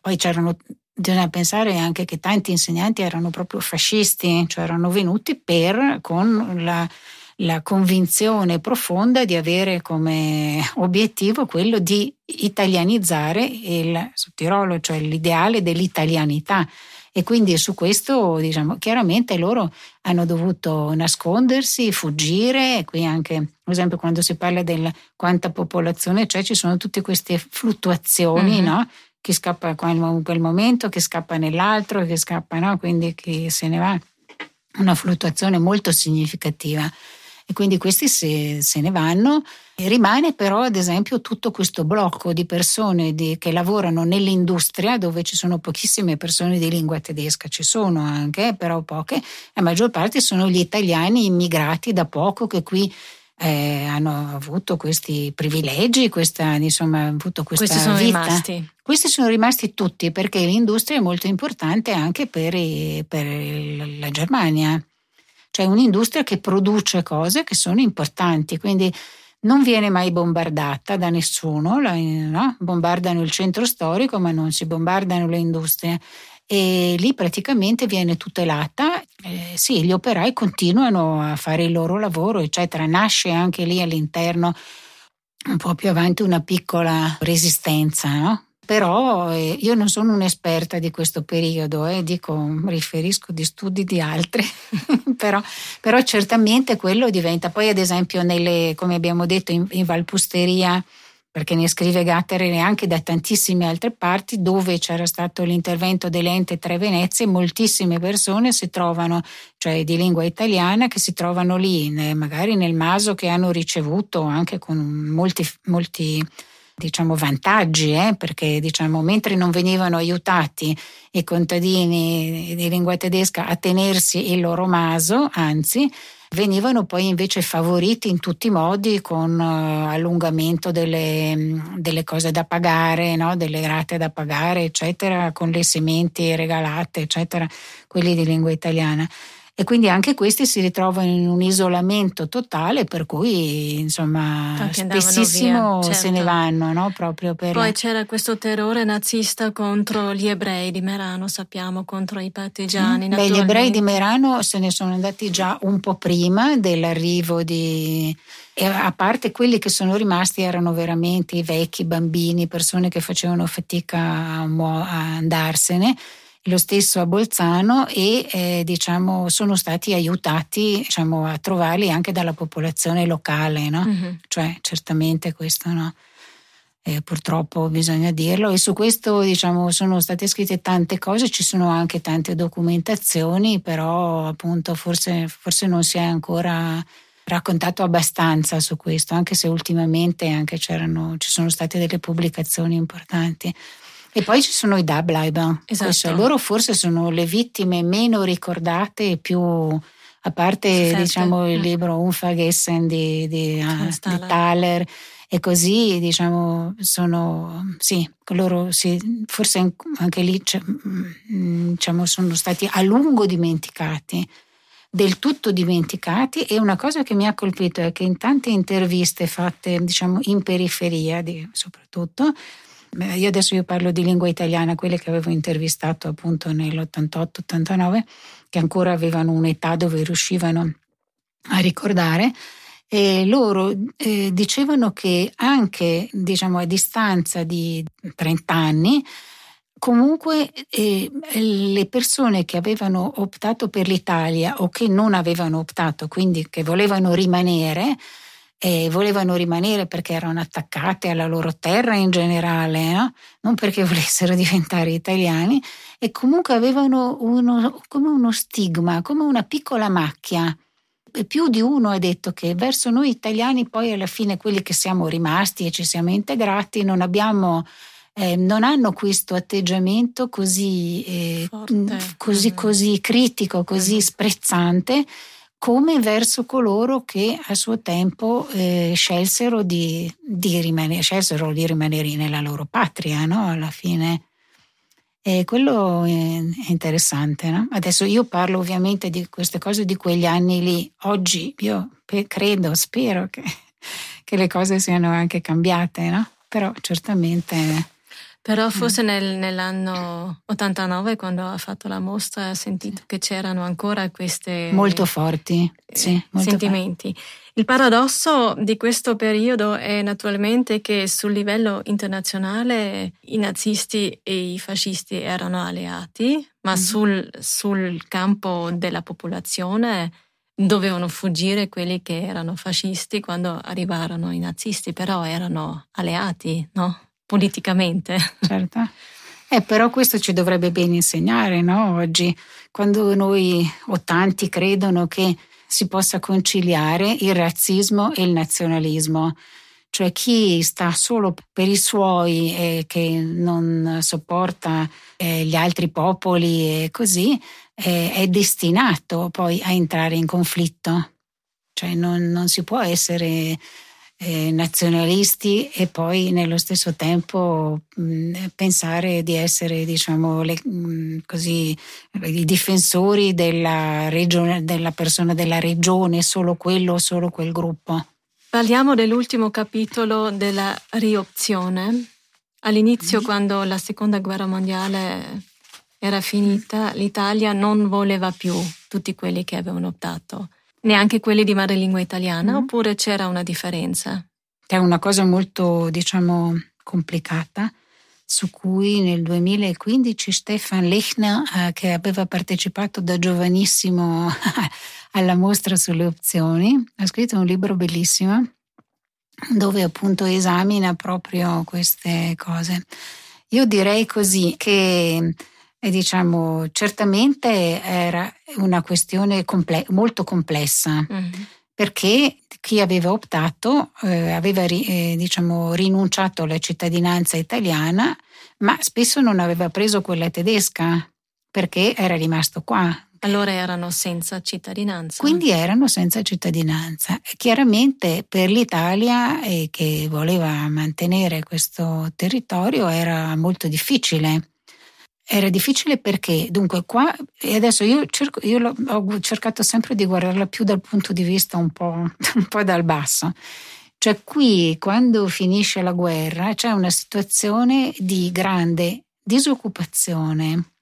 poi c'erano bisogna pensare anche che tanti insegnanti erano proprio fascisti cioè erano venuti per con la, la convinzione profonda di avere come obiettivo quello di italianizzare il Sudtirolo cioè l'ideale dell'italianità e quindi su questo diciamo chiaramente loro hanno dovuto nascondersi, fuggire, qui anche per esempio quando si parla di quanta popolazione c'è ci sono tutte queste fluttuazioni, mm-hmm. no? Chi scappa in quel momento, chi scappa nell'altro, chi scappa, no? Quindi chi se ne va. Una fluttuazione molto significativa e quindi questi se, se ne vanno. E rimane però ad esempio tutto questo blocco di persone di, che lavorano nell'industria dove ci sono pochissime persone di lingua tedesca, ci sono anche, però poche, la maggior parte sono gli italiani immigrati da poco che qui eh, hanno avuto questi privilegi, questa, insomma, avuto questa
Questi sono
vita.
rimasti.
Questi sono rimasti tutti perché l'industria è molto importante anche per, i, per la Germania cioè un'industria che produce cose che sono importanti, quindi non viene mai bombardata da nessuno, no? bombardano il centro storico ma non si bombardano le industrie e lì praticamente viene tutelata, eh, sì, gli operai continuano a fare il loro lavoro, eccetera, nasce anche lì all'interno un po' più avanti una piccola resistenza, no? Però eh, io non sono un'esperta di questo periodo, eh, dico, riferisco di studi di altri, però, però, certamente quello diventa. Poi, ad esempio, nelle, come abbiamo detto, in, in Valpusteria, perché ne scrive Gattere anche da tantissime altre parti, dove c'era stato l'intervento dell'ente Tre Venezie, moltissime persone si trovano, cioè di lingua italiana, che si trovano lì, magari nel maso che hanno ricevuto anche con molti. molti diciamo, vantaggi, eh? perché diciamo, mentre non venivano aiutati i contadini di lingua tedesca a tenersi il loro maso, anzi, venivano poi invece favoriti in tutti i modi con uh, allungamento delle, delle, cose da pagare, no? delle rate da pagare, eccetera, con le sementi regalate, eccetera, quelli di lingua italiana e quindi anche questi si ritrovano in un isolamento totale per cui insomma
Tanti
spessissimo
via, certo.
se ne vanno no? proprio per
poi c'era questo terrore nazista contro gli ebrei di Merano sappiamo contro i partigiani.
Beh, gli ebrei di Merano se ne sono andati già un po' prima dell'arrivo di e a parte quelli che sono rimasti erano veramente i vecchi bambini, persone che facevano fatica a, a andarsene lo stesso a Bolzano e eh, diciamo, sono stati aiutati diciamo, a trovarli anche dalla popolazione locale, no? mm-hmm. cioè certamente questo no. Eh, purtroppo bisogna dirlo e su questo diciamo, sono state scritte tante cose, ci sono anche tante documentazioni, però appunto forse, forse non si è ancora raccontato abbastanza su questo, anche se ultimamente anche ci sono state delle pubblicazioni importanti. E poi ci sono i Dubleiber,
esatto.
loro forse sono le vittime meno ricordate e più a parte
Certo.
diciamo il
Mm.
libro Unvergessen di, di, uh, di Thaler E così, diciamo, sono, sì, loro sì, forse anche lì mm, diciamo, sono stati a lungo dimenticati del tutto dimenticati e una cosa che mi ha colpito è che in tante interviste fatte diciamo in periferia di, soprattutto io adesso io parlo di lingua italiana quelle che avevo intervistato appunto nell'88-89 che ancora avevano un'età dove riuscivano a ricordare. E loro eh, dicevano che anche diciamo a distanza di 30 anni comunque eh, le persone che avevano optato per l'Italia o che non avevano optato, quindi che volevano rimanere, eh, volevano rimanere perché erano attaccate alla loro terra in generale, no? non perché volessero diventare italiani, e comunque avevano uno, come uno stigma, come una piccola macchia. E più di uno ha detto che verso noi italiani poi alla fine quelli che siamo rimasti e ci siamo integrati non abbiamo eh, non hanno questo atteggiamento così, eh, così, così critico, così mm-hmm. sprezzante come verso coloro che a suo tempo eh, scelsero, di, di rimanere, scelsero, di, rimanere, nella loro patria, no? alla fine. E quello è interessante. No? Adesso io parlo ovviamente di queste cose di quegli anni lì. Oggi io credo, spero che, che le cose siano anche cambiate, no? però certamente
però mm. forse nel, nell'anno 89, quando ha fatto la mostra, ha sentito sì. che c'erano ancora queste...
Molto forti, eh, sì, molto
sentimenti. Forti. Il paradosso di questo periodo è naturalmente che sul livello internazionale i nazisti e i fascisti erano alleati, ma mm sul, sul campo della popolazione dovevano fuggire quelli che erano fascisti quando arrivarono i nazisti, però erano alleati, no? Politicamente.
Certo. Eh, però questo ci dovrebbe ben insegnare no? oggi, quando noi o tanti credono che si possa conciliare il razzismo e il nazionalismo. Cioè chi sta solo per i suoi e che non sopporta eh, gli altri popoli e così, eh, è destinato poi a entrare in conflitto. Cioè non, non si può essere eh, nazionalisti e poi nello stesso tempo mh, pensare di essere diciamo le, mh, così, i difensori della, regione, della persona della regione, solo quello solo quel gruppo.
Parliamo dell'ultimo capitolo della riopzione. All'inizio, mm. quando la seconda guerra mondiale era finita, l'Italia non voleva più tutti quelli che avevano optato Neanche quelli di madrelingua italiana, mm. oppure c'era una differenza?
È una cosa molto, diciamo, complicata su cui nel 2015 Stefan Lechner, eh, che aveva partecipato da giovanissimo alla mostra sulle opzioni, ha scritto un libro bellissimo dove appunto esamina proprio queste cose. Io direi così che e diciamo, certamente era una questione comple- molto complessa, mm-hmm. perché chi aveva optato eh, aveva eh, diciamo, rinunciato alla cittadinanza italiana, ma spesso non aveva preso quella tedesca, perché era rimasto qua.
Allora erano senza cittadinanza.
Quindi erano senza cittadinanza. Chiaramente per l'Italia, eh, che voleva mantenere questo territorio, era molto difficile era difficile perché, dunque, qua, e adesso io, cerco, io ho cercato sempre di guardarla più dal punto di vista un po', un po' dal basso. Cioè qui, quando finisce la guerra, c'è una situazione di grande disoccupazione,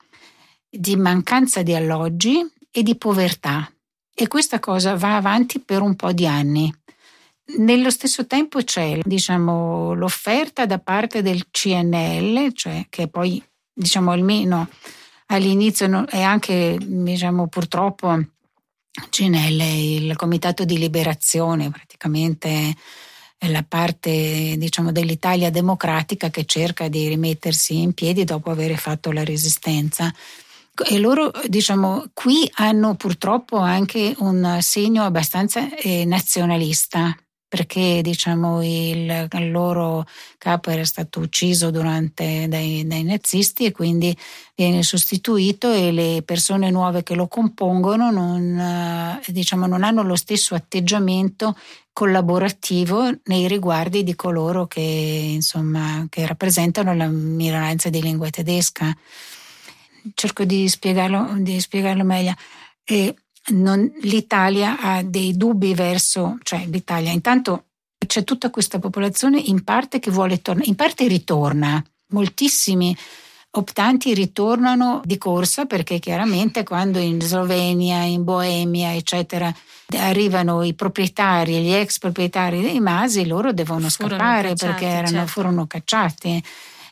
di mancanza di alloggi e di povertà. E questa cosa va avanti per un po' di anni. Nello stesso tempo c'è diciamo, l'offerta da parte del CNL, cioè che poi diciamo almeno all'inizio e anche diciamo purtroppo CNL, il Comitato di Liberazione, praticamente è la parte diciamo dell'Italia democratica che cerca di rimettersi in piedi dopo aver fatto la resistenza. E loro, diciamo, qui hanno purtroppo anche un segno abbastanza eh, nazionalista, perché diciamo, il, il, loro capo era stato ucciso durante, dai, dai, nazisti e quindi viene sostituito e le persone nuove che lo compongono non, eh, diciamo, non hanno lo stesso atteggiamento collaborativo nei riguardi di coloro che, insomma, che rappresentano la minoranza di lingua tedesca. Cerco di spiegarlo, di spiegarlo meglio. E non, l'Italia ha dei dubbi verso, cioè l'Italia. Intanto c'è tutta questa popolazione in parte che vuole tornare, in parte ritorna, moltissimi optanti ritornano di corsa perché chiaramente quando in Slovenia, in Boemia, eccetera, arrivano i proprietari, gli ex proprietari dei masi, loro devono furono scappare cacciati, perché erano, certo. furono cacciati.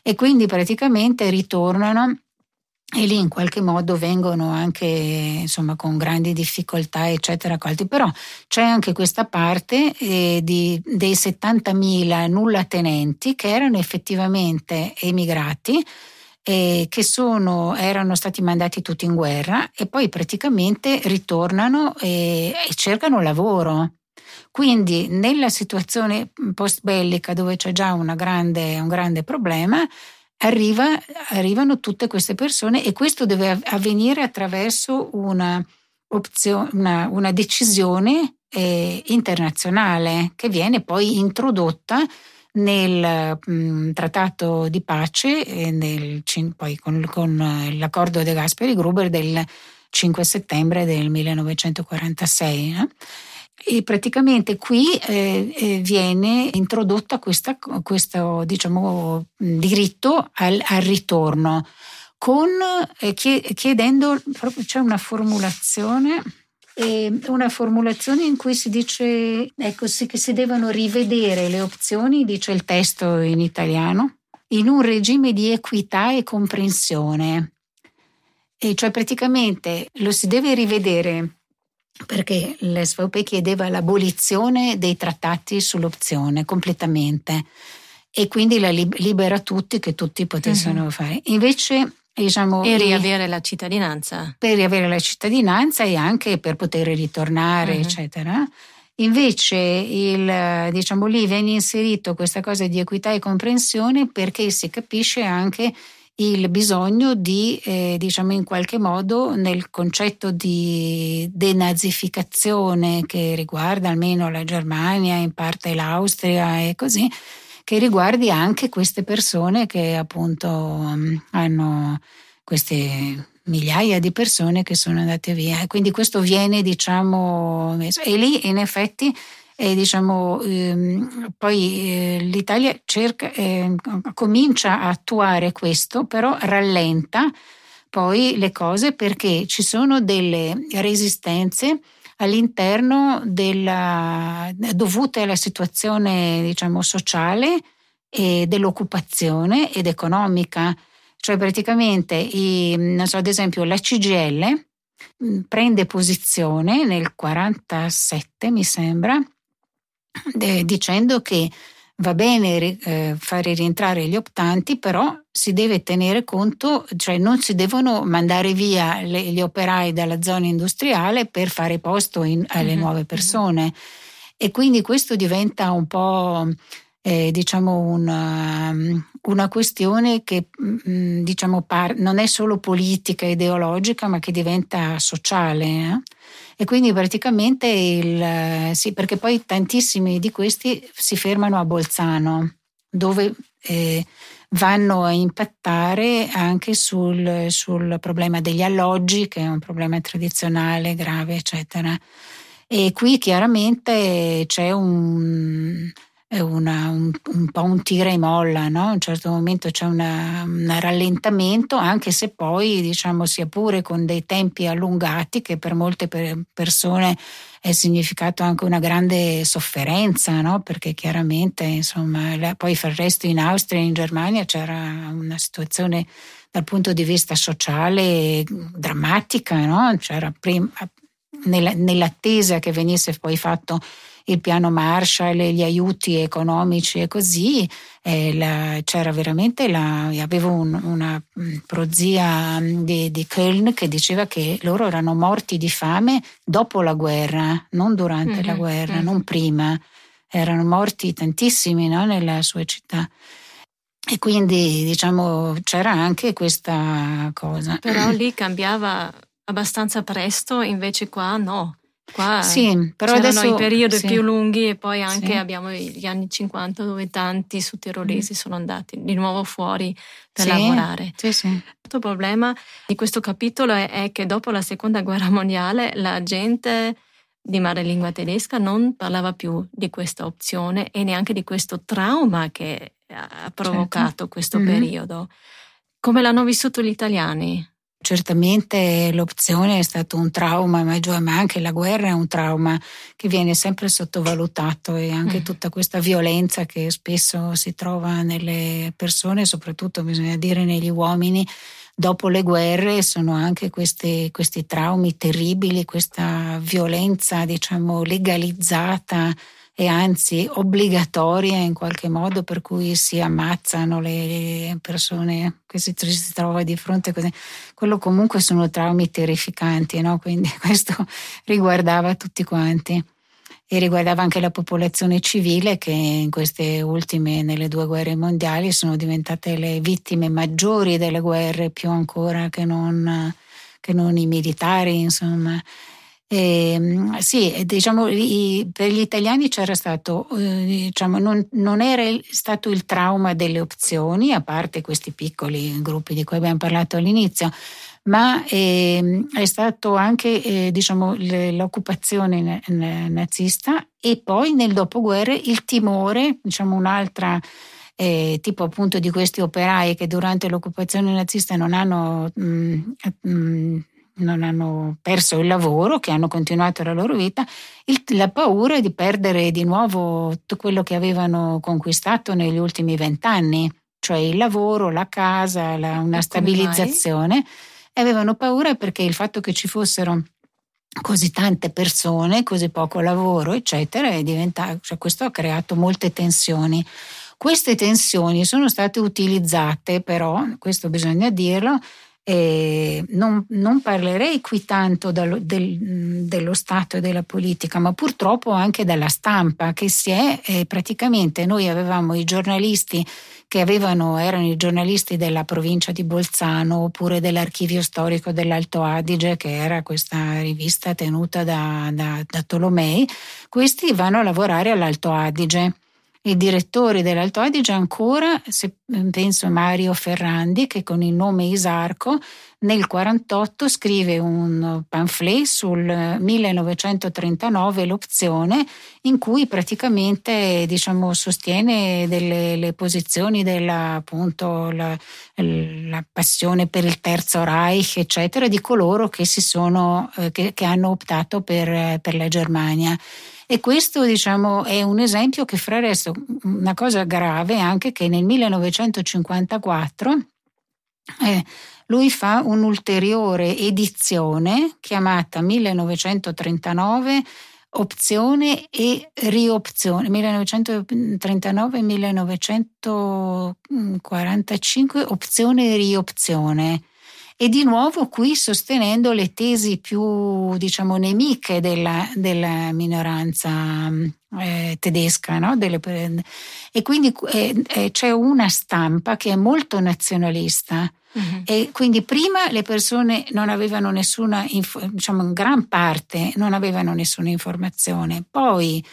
E quindi praticamente ritornano e lì in qualche modo vengono anche insomma con grandi difficoltà eccetera accolti però c'è anche questa parte eh, di, dei 70.000 nulla tenenti che erano effettivamente emigrati eh, che sono, erano stati mandati tutti in guerra e poi praticamente ritornano e, e cercano lavoro. Quindi nella situazione post bellica dove c'è già grande, un grande problema arriva, arrivano tutte queste persone e questo deve avvenire attraverso una, opzione, una, una decisione eh, internazionale che viene poi introdotta nel mh, mm, trattato di pace e nel, poi con, con l'accordo De Gasperi Gruber del 5 settembre del 1946. Eh? E praticamente qui eh, eh, viene introdotta questa, questo diciamo, diritto al, al ritorno, con, eh, chiedendo, proprio c'è una formulazione, una formulazione in cui si dice ecco, sì, che si devono rivedere le opzioni, dice il testo in italiano, in un regime di equità e comprensione. E cioè praticamente lo si deve rivedere perché l'SVP chiedeva l'abolizione dei trattati sull'opzione completamente e quindi la libera tutti che tutti potessero uh-huh. fare. Invece Diciamo,
e riavere la cittadinanza.
Per riavere la cittadinanza e anche per poter ritornare, uh-huh. eccetera. Invece il, diciamo, lì viene inserito questa cosa di equità e comprensione perché si capisce anche il bisogno di, eh, diciamo in qualche modo, nel concetto di denazificazione che riguarda almeno la Germania, in parte l'Austria e così, che riguardi anche queste persone che appunto mm, hanno queste migliaia di persone che sono andate via. E quindi questo viene, diciamo, e lì in effetti e diciamo, ehm, poi eh, l'Italia cerca, eh, comincia a attuare questo, però rallenta poi le cose perché ci sono delle resistenze all'interno della, dovute alla situazione diciamo, sociale e dell'occupazione ed economica. Cioè praticamente, i, so, ad esempio la CGL prende posizione nel 47 mi sembra eh, dicendo che va bene eh, fare rientrare gli optanti, però si deve tenere conto, cioè non si devono mandare via le, gli operai dalla zona industriale per fare posto in, alle mm-hmm. nuove persone. Mm-hmm. E quindi questo diventa un po' eh, diciamo una, una, questione che mm, diciamo, par- non è solo politica, ideologica, ma che diventa sociale. Eh? E quindi praticamente il, sì, perché poi tantissimi di questi si fermano a Bolzano, dove eh, vanno a impattare anche sul, sul, problema degli alloggi, che è un problema tradizionale, grave, eccetera. E qui chiaramente c'è un, una, un, un, po' un tira e molla, no? a un certo momento c'è un rallentamento, anche se poi diciamo sia pure con dei tempi allungati che per molte per persone è significato anche una grande sofferenza, no? perché chiaramente insomma, poi per il resto in Austria e in Germania c'era una situazione dal punto di vista sociale drammatica, no? c'era prima, nell'attesa che venisse poi fatto il piano Marshall, gli aiuti economici e così, eh, la, c'era veramente la, avevo un, una mm, prozia mm, di, di Köln che diceva che loro erano morti di fame dopo la guerra, non durante mm-hmm, la guerra, mm-hmm. non prima. erano morti tantissimi no? nella sua città. E quindi diciamo c'era anche questa cosa.
Però lì cambiava abbastanza presto, invece qua no. Qua
sì, però
c'erano
adesso,
i periodi
sì.
più lunghi e poi anche
Sì.
abbiamo gli anni 50 dove tanti sudtirolesi sono andati di nuovo fuori per
Sì,
lavorare.
Sì, sì.
Il problema di questo capitolo è, è che dopo la seconda guerra mondiale la gente di madrelingua tedesca non parlava più di questa opzione e neanche di questo trauma che ha provocato questo
Mhm.
periodo. Come l'hanno vissuto gli italiani?
Certamente l'opzione è stato un trauma ma anche la guerra è un trauma che viene sempre sottovalutato e anche
Mm.
tutta questa violenza che spesso si trova nelle persone, soprattutto bisogna dire negli uomini, dopo le guerre sono anche questi, questi traumi terribili, questa violenza diciamo legalizzata e anzi obbligatoria in qualche modo per cui si ammazzano le persone che si, si trova di fronte così. Quello comunque sono traumi terrificanti, no? quindi questo riguardava tutti quanti e riguardava anche la popolazione civile che in queste ultime, nelle due guerre mondiali, sono diventate le vittime maggiori delle guerre, più ancora che non, che non i militari, insomma. E, sì, diciamo, i, per gli italiani c'era stato, eh, diciamo, non, non, era stato il trauma delle opzioni, a parte questi piccoli gruppi di cui abbiamo parlato all'inizio, ma eh, è stato anche eh, diciamo, l'occupazione nazista e poi nel dopoguerra il timore, diciamo un'altra eh, tipo appunto di questi operai che durante l'occupazione nazista non hanno mh, mh, non hanno perso il lavoro, che hanno continuato la loro vita, il, la paura di perdere di nuovo tutto quello che avevano conquistato negli ultimi vent'anni, cioè il lavoro, la casa, la, una stabilizzazione. E avevano paura perché il fatto che ci fossero così tante persone, così poco lavoro, eccetera, è diventato, cioè questo ha creato molte tensioni. Queste tensioni sono state utilizzate, però, questo bisogna dirlo, eh, non, non, parlerei qui tanto dallo, del, dello Stato e della politica, ma purtroppo anche dalla stampa, che si è eh, praticamente noi avevamo i giornalisti che avevano, erano i giornalisti della provincia di Bolzano oppure dell'archivio storico dell'Alto Adige, che era questa rivista tenuta da, da, da Tolomei, questi vanno a lavorare all'Alto Adige i direttori dell'Alto Adige ancora, se penso a Mario Ferrandi, che con il nome Isarco nel 1948 scrive un pamphlet sul 1939, l'opzione, in cui praticamente diciamo, sostiene delle le posizioni della appunto, la, la, passione per il Terzo Reich, eccetera, di coloro che, sono, eh, che, che hanno optato per, per la Germania. E questo diciamo, è un esempio che fra resto, una cosa grave anche che nel 1954 eh, lui fa un'ulteriore edizione chiamata 1939 opzione e riopzione 1939-1945 opzione e riopzione e di nuovo qui sostenendo le tesi più diciamo nemiche della, della minoranza eh, tedesca no? Delle, e quindi eh, eh, c'è una stampa che è molto nazionalista uh-huh. e quindi prima le persone non avevano nessuna diciamo in gran parte non avevano nessuna informazione poi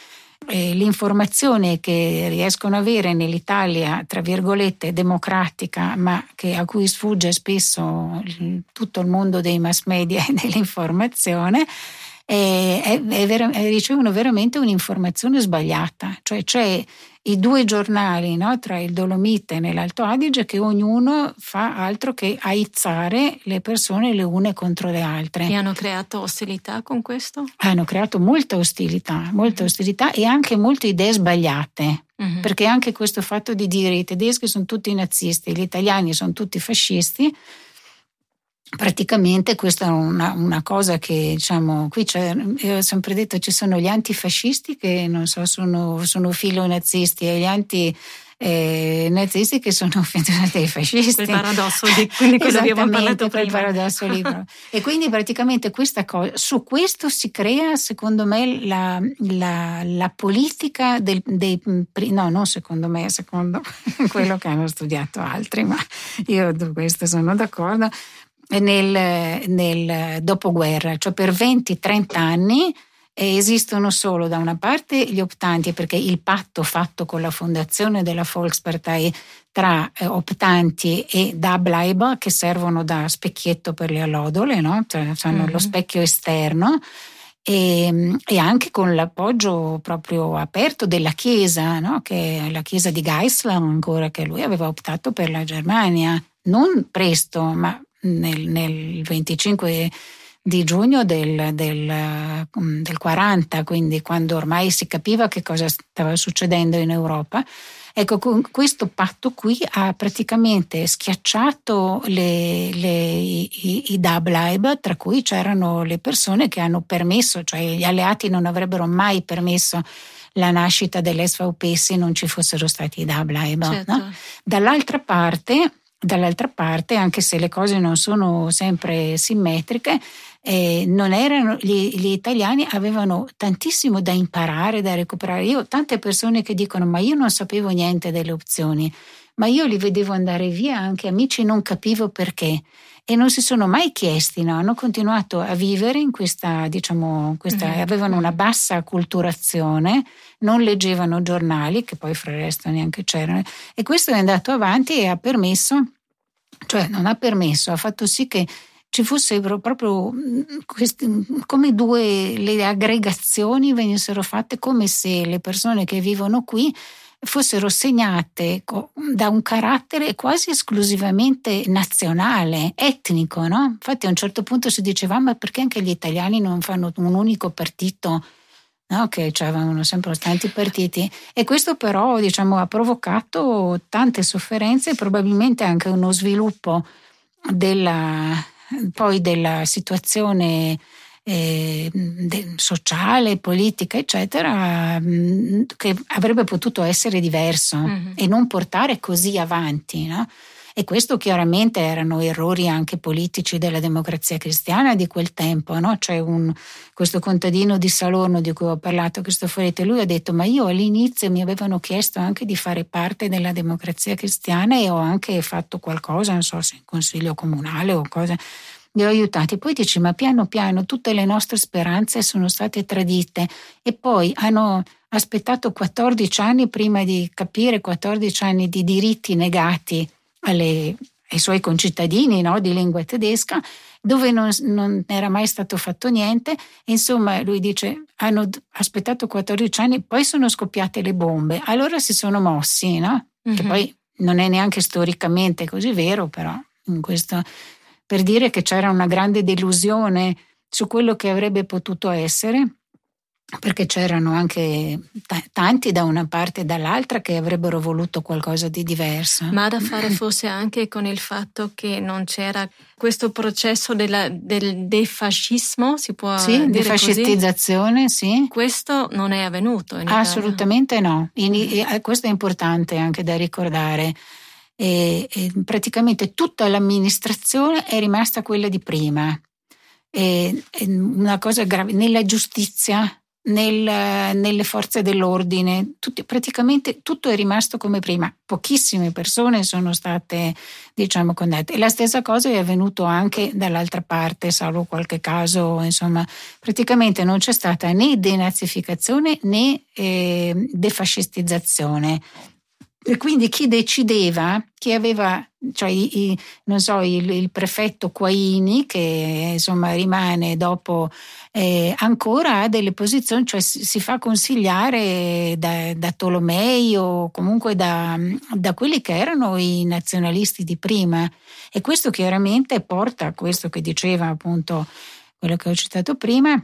eh, l'informazione che riescono ad avere nell'Italia, tra virgolette, democratica, ma che, a cui sfugge spesso il, tutto il mondo dei mass media e dell'informazione, è, è, è vera, ricevono veramente un'informazione sbagliata. Cioè c'è i due giornali no, tra il Dolomite e l'Alto Adige che ognuno fa altro che aizzare le persone le une contro le altre.
E hanno creato ostilità con questo?
Hanno creato molta ostilità, molta ostilità e anche molte idee sbagliate. Uh-huh. Perché anche questo fatto di dire i tedeschi sono tutti nazisti, gli italiani sono tutti fascisti, praticamente questa è una, una, cosa che diciamo qui c'è, io ho sempre detto ci sono gli antifascisti che non so sono, sono filo nazisti e gli anti eh, nazisti che sono dei fascisti.
Quel paradosso di quello abbiamo parlato prima.
e quindi praticamente questa cosa, su questo si crea secondo me la, la, la politica del, dei, no non secondo me, secondo quello che hanno studiato altri, ma io su questo sono d'accordo, nel, nel dopoguerra, cioè per 20-30 anni esistono solo da una parte gli optanti, perché il patto fatto con la fondazione della Volkspartei tra eh, optanti e Dableiber, che servono da specchietto per le allodole, no? cioè, sono mm-hmm. lo specchio esterno, e, e, anche con l'appoggio proprio aperto della Chiesa, no? che è la Chiesa di Geisler ancora, che lui aveva optato per la Germania, non presto, ma nel, nel 25 di giugno del, del, del 40, quindi quando ormai si capiva che cosa stava succedendo in Europa. Ecco, questo patto qui ha praticamente schiacciato le, le, i, i Dableib, tra cui c'erano le persone che hanno permesso, cioè gli alleati non avrebbero mai permesso la nascita dell'SVP se non ci fossero stati i Dableib. Certo. No? Dall'altra parte, dall'altra parte, anche se le cose non sono sempre simmetriche, eh, non erano, gli, gli, italiani avevano tantissimo da imparare, da recuperare. Io ho tante persone che dicono ma io non sapevo niente delle opzioni, ma io li vedevo andare via, anche amici non capivo perché e non si sono mai chiesti, no? hanno continuato a vivere in questa, diciamo, questa, mm-hmm. avevano una bassa acculturazione, non leggevano giornali, che poi fra il resto neanche c'erano, e questo è andato avanti e ha permesso, cioè non ha permesso, ha fatto sì che ci fossero proprio mm, questi, come due le aggregazioni venissero fatte come se le persone che vivono qui fossero segnate da un carattere quasi esclusivamente nazionale, etnico, no? Infatti a un certo punto si diceva ma perché anche gli italiani non fanno un unico partito? No, che avevano sempre tanti partiti e questo però diciamo, ha provocato tante sofferenze e probabilmente anche uno sviluppo della, poi della situazione eh, sociale, politica, eccetera, mm, che avrebbe potuto essere diverso mm-hmm. e non portare così avanti. No? E questo chiaramente erano errori anche politici della democrazia cristiana di quel tempo. No? C'è un, questo contadino di Salorno di cui ho parlato, Cristoforetti, lui ha detto ma io all'inizio mi avevano chiesto anche di fare parte della democrazia cristiana e ho anche fatto qualcosa, non so se in consiglio comunale o cosa li ho aiutati. Poi dici, ma piano piano tutte le nostre speranze sono state tradite e poi hanno aspettato 14 anni prima di capire 14 anni di diritti negati alle, ai suoi concittadini no, di lingua tedesca, dove non, non, era mai stato fatto niente. Insomma, lui dice, hanno aspettato 14 anni, poi sono scoppiate le bombe, allora si sono mossi, no? Mm-hmm. Che poi non è neanche storicamente così vero, però in questo, per dire che c'era una grande delusione su quello che avrebbe potuto essere perché c'erano anche t- tanti da una parte e dall'altra che avrebbero voluto qualcosa di diverso.
Ma da fare forse anche con il fatto che non c'era questo processo della, del defascismo, si può
sì,
dire
defascistizzazione,
così?
sì.
Questo non è avvenuto in
Assolutamente no. In, eh, questo è importante anche da ricordare. E, e praticamente tutta l'amministrazione è rimasta quella di prima. E, una cosa grave, nella giustizia nel, nelle forze dell'ordine, tutti, praticamente tutto è rimasto come prima. Pochissime persone sono state, diciamo, condannate. la stessa cosa è avvenuto anche dall'altra parte, salvo qualche caso, insomma, praticamente non c'è stata né denazificazione né eh, defascistizzazione. E quindi chi decideva, chi aveva, cioè i, non so, il, il, prefetto Quaini, che insomma rimane dopo, eh, ancora ha delle posizioni, cioè si, si fa consigliare da, da, Tolomei o comunque da, da quelli che erano i nazionalisti di prima. E questo chiaramente porta a questo che diceva appunto quello che ho citato prima,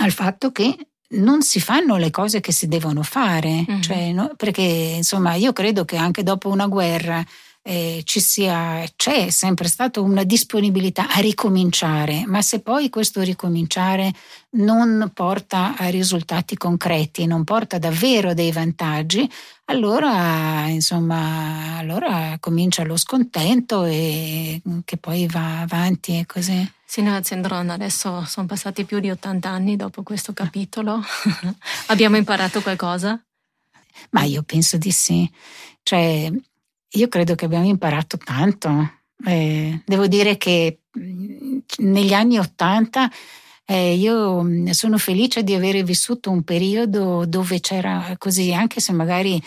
al fatto che non si fanno le cose che si devono fare, mm-hmm. cioè, no? perché insomma io credo che anche dopo una guerra eh, ci sia, c'è sempre stata una disponibilità a ricominciare, ma se poi questo ricominciare non porta a risultati concreti, non porta davvero dei vantaggi, allora insomma allora comincia lo scontento e che poi va avanti e così.
Signora Zendron, adesso sono passati più di 80 anni dopo questo capitolo. Abbiamo imparato qualcosa?
Ma io penso di sì. Cioè, io credo che abbiamo imparato tanto. Eh, devo dire che negli anni Ottanta eh, io sono felice di aver vissuto un periodo dove c'era così, anche se magari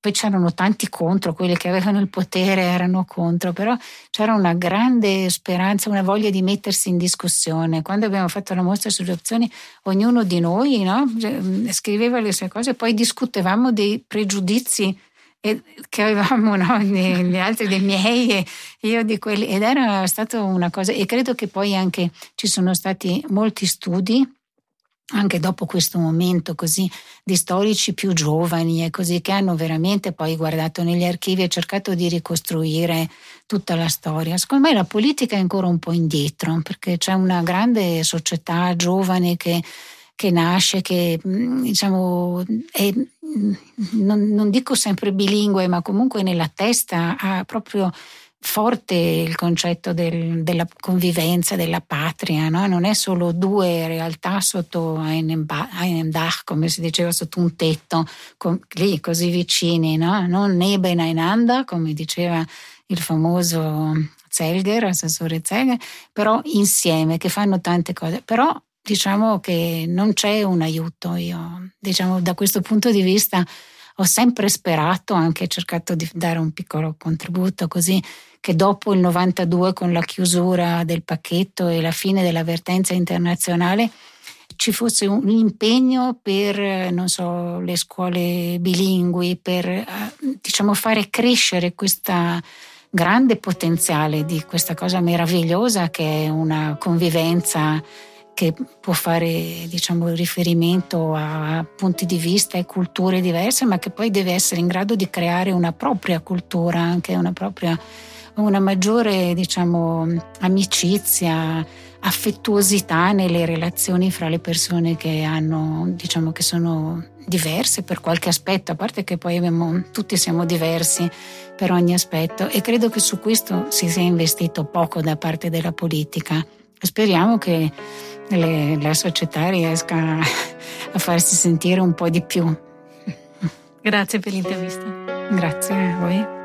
poi c'erano tanti contro, quelli che avevano il potere erano contro, però c'era una grande speranza, una voglia di mettersi in discussione. Quando abbiamo fatto la mostra sulle opzioni, ognuno di noi no, scriveva le sue cose, poi discutevamo dei pregiudizi che avevamo no? gli altri dei miei e io di quelli ed era stata una cosa e credo che poi anche ci sono stati molti studi anche dopo questo momento così di storici più giovani e così che hanno veramente poi guardato negli archivi e cercato di ricostruire tutta la storia. Secondo me la politica è ancora un po' indietro perché c'è una grande società giovane che che nasce, che mm, diciamo è, mm, non, non, dico sempre bilingue, ma comunque nella testa ha proprio forte il concetto del, della convivenza, della patria, no? non è solo due realtà sotto einem Dach, come si diceva, sotto un tetto, con, lì così vicini, no? non nebeneinander, come diceva il famoso Zelger, assessore Zelger, però insieme, che fanno tante cose. Però diciamo che non c'è un aiuto. Io, diciamo, da questo punto di vista ho sempre sperato, anche cercato di dare un piccolo contributo così che dopo il 92 con la chiusura del pacchetto e la fine dell'avvertenza internazionale ci fosse un impegno per, non so, le scuole bilingui, per eh, diciamo fare crescere questa grande potenziale di questa cosa meravigliosa che è una convivenza che può fare diciamo, riferimento a punti di vista e culture diverse, ma che poi deve essere in grado di creare una propria cultura, anche una propria una maggiore diciamo, amicizia, affettuosità nelle relazioni fra le persone che hanno, diciamo che sono diverse per qualche aspetto, a parte che poi abbiamo, tutti siamo diversi per ogni aspetto e credo che su questo si sia investito poco da parte della politica. Speriamo che le, la società riesca a farsi sentire un po' di più.
Grazie per l'intervista.
Grazie a voi.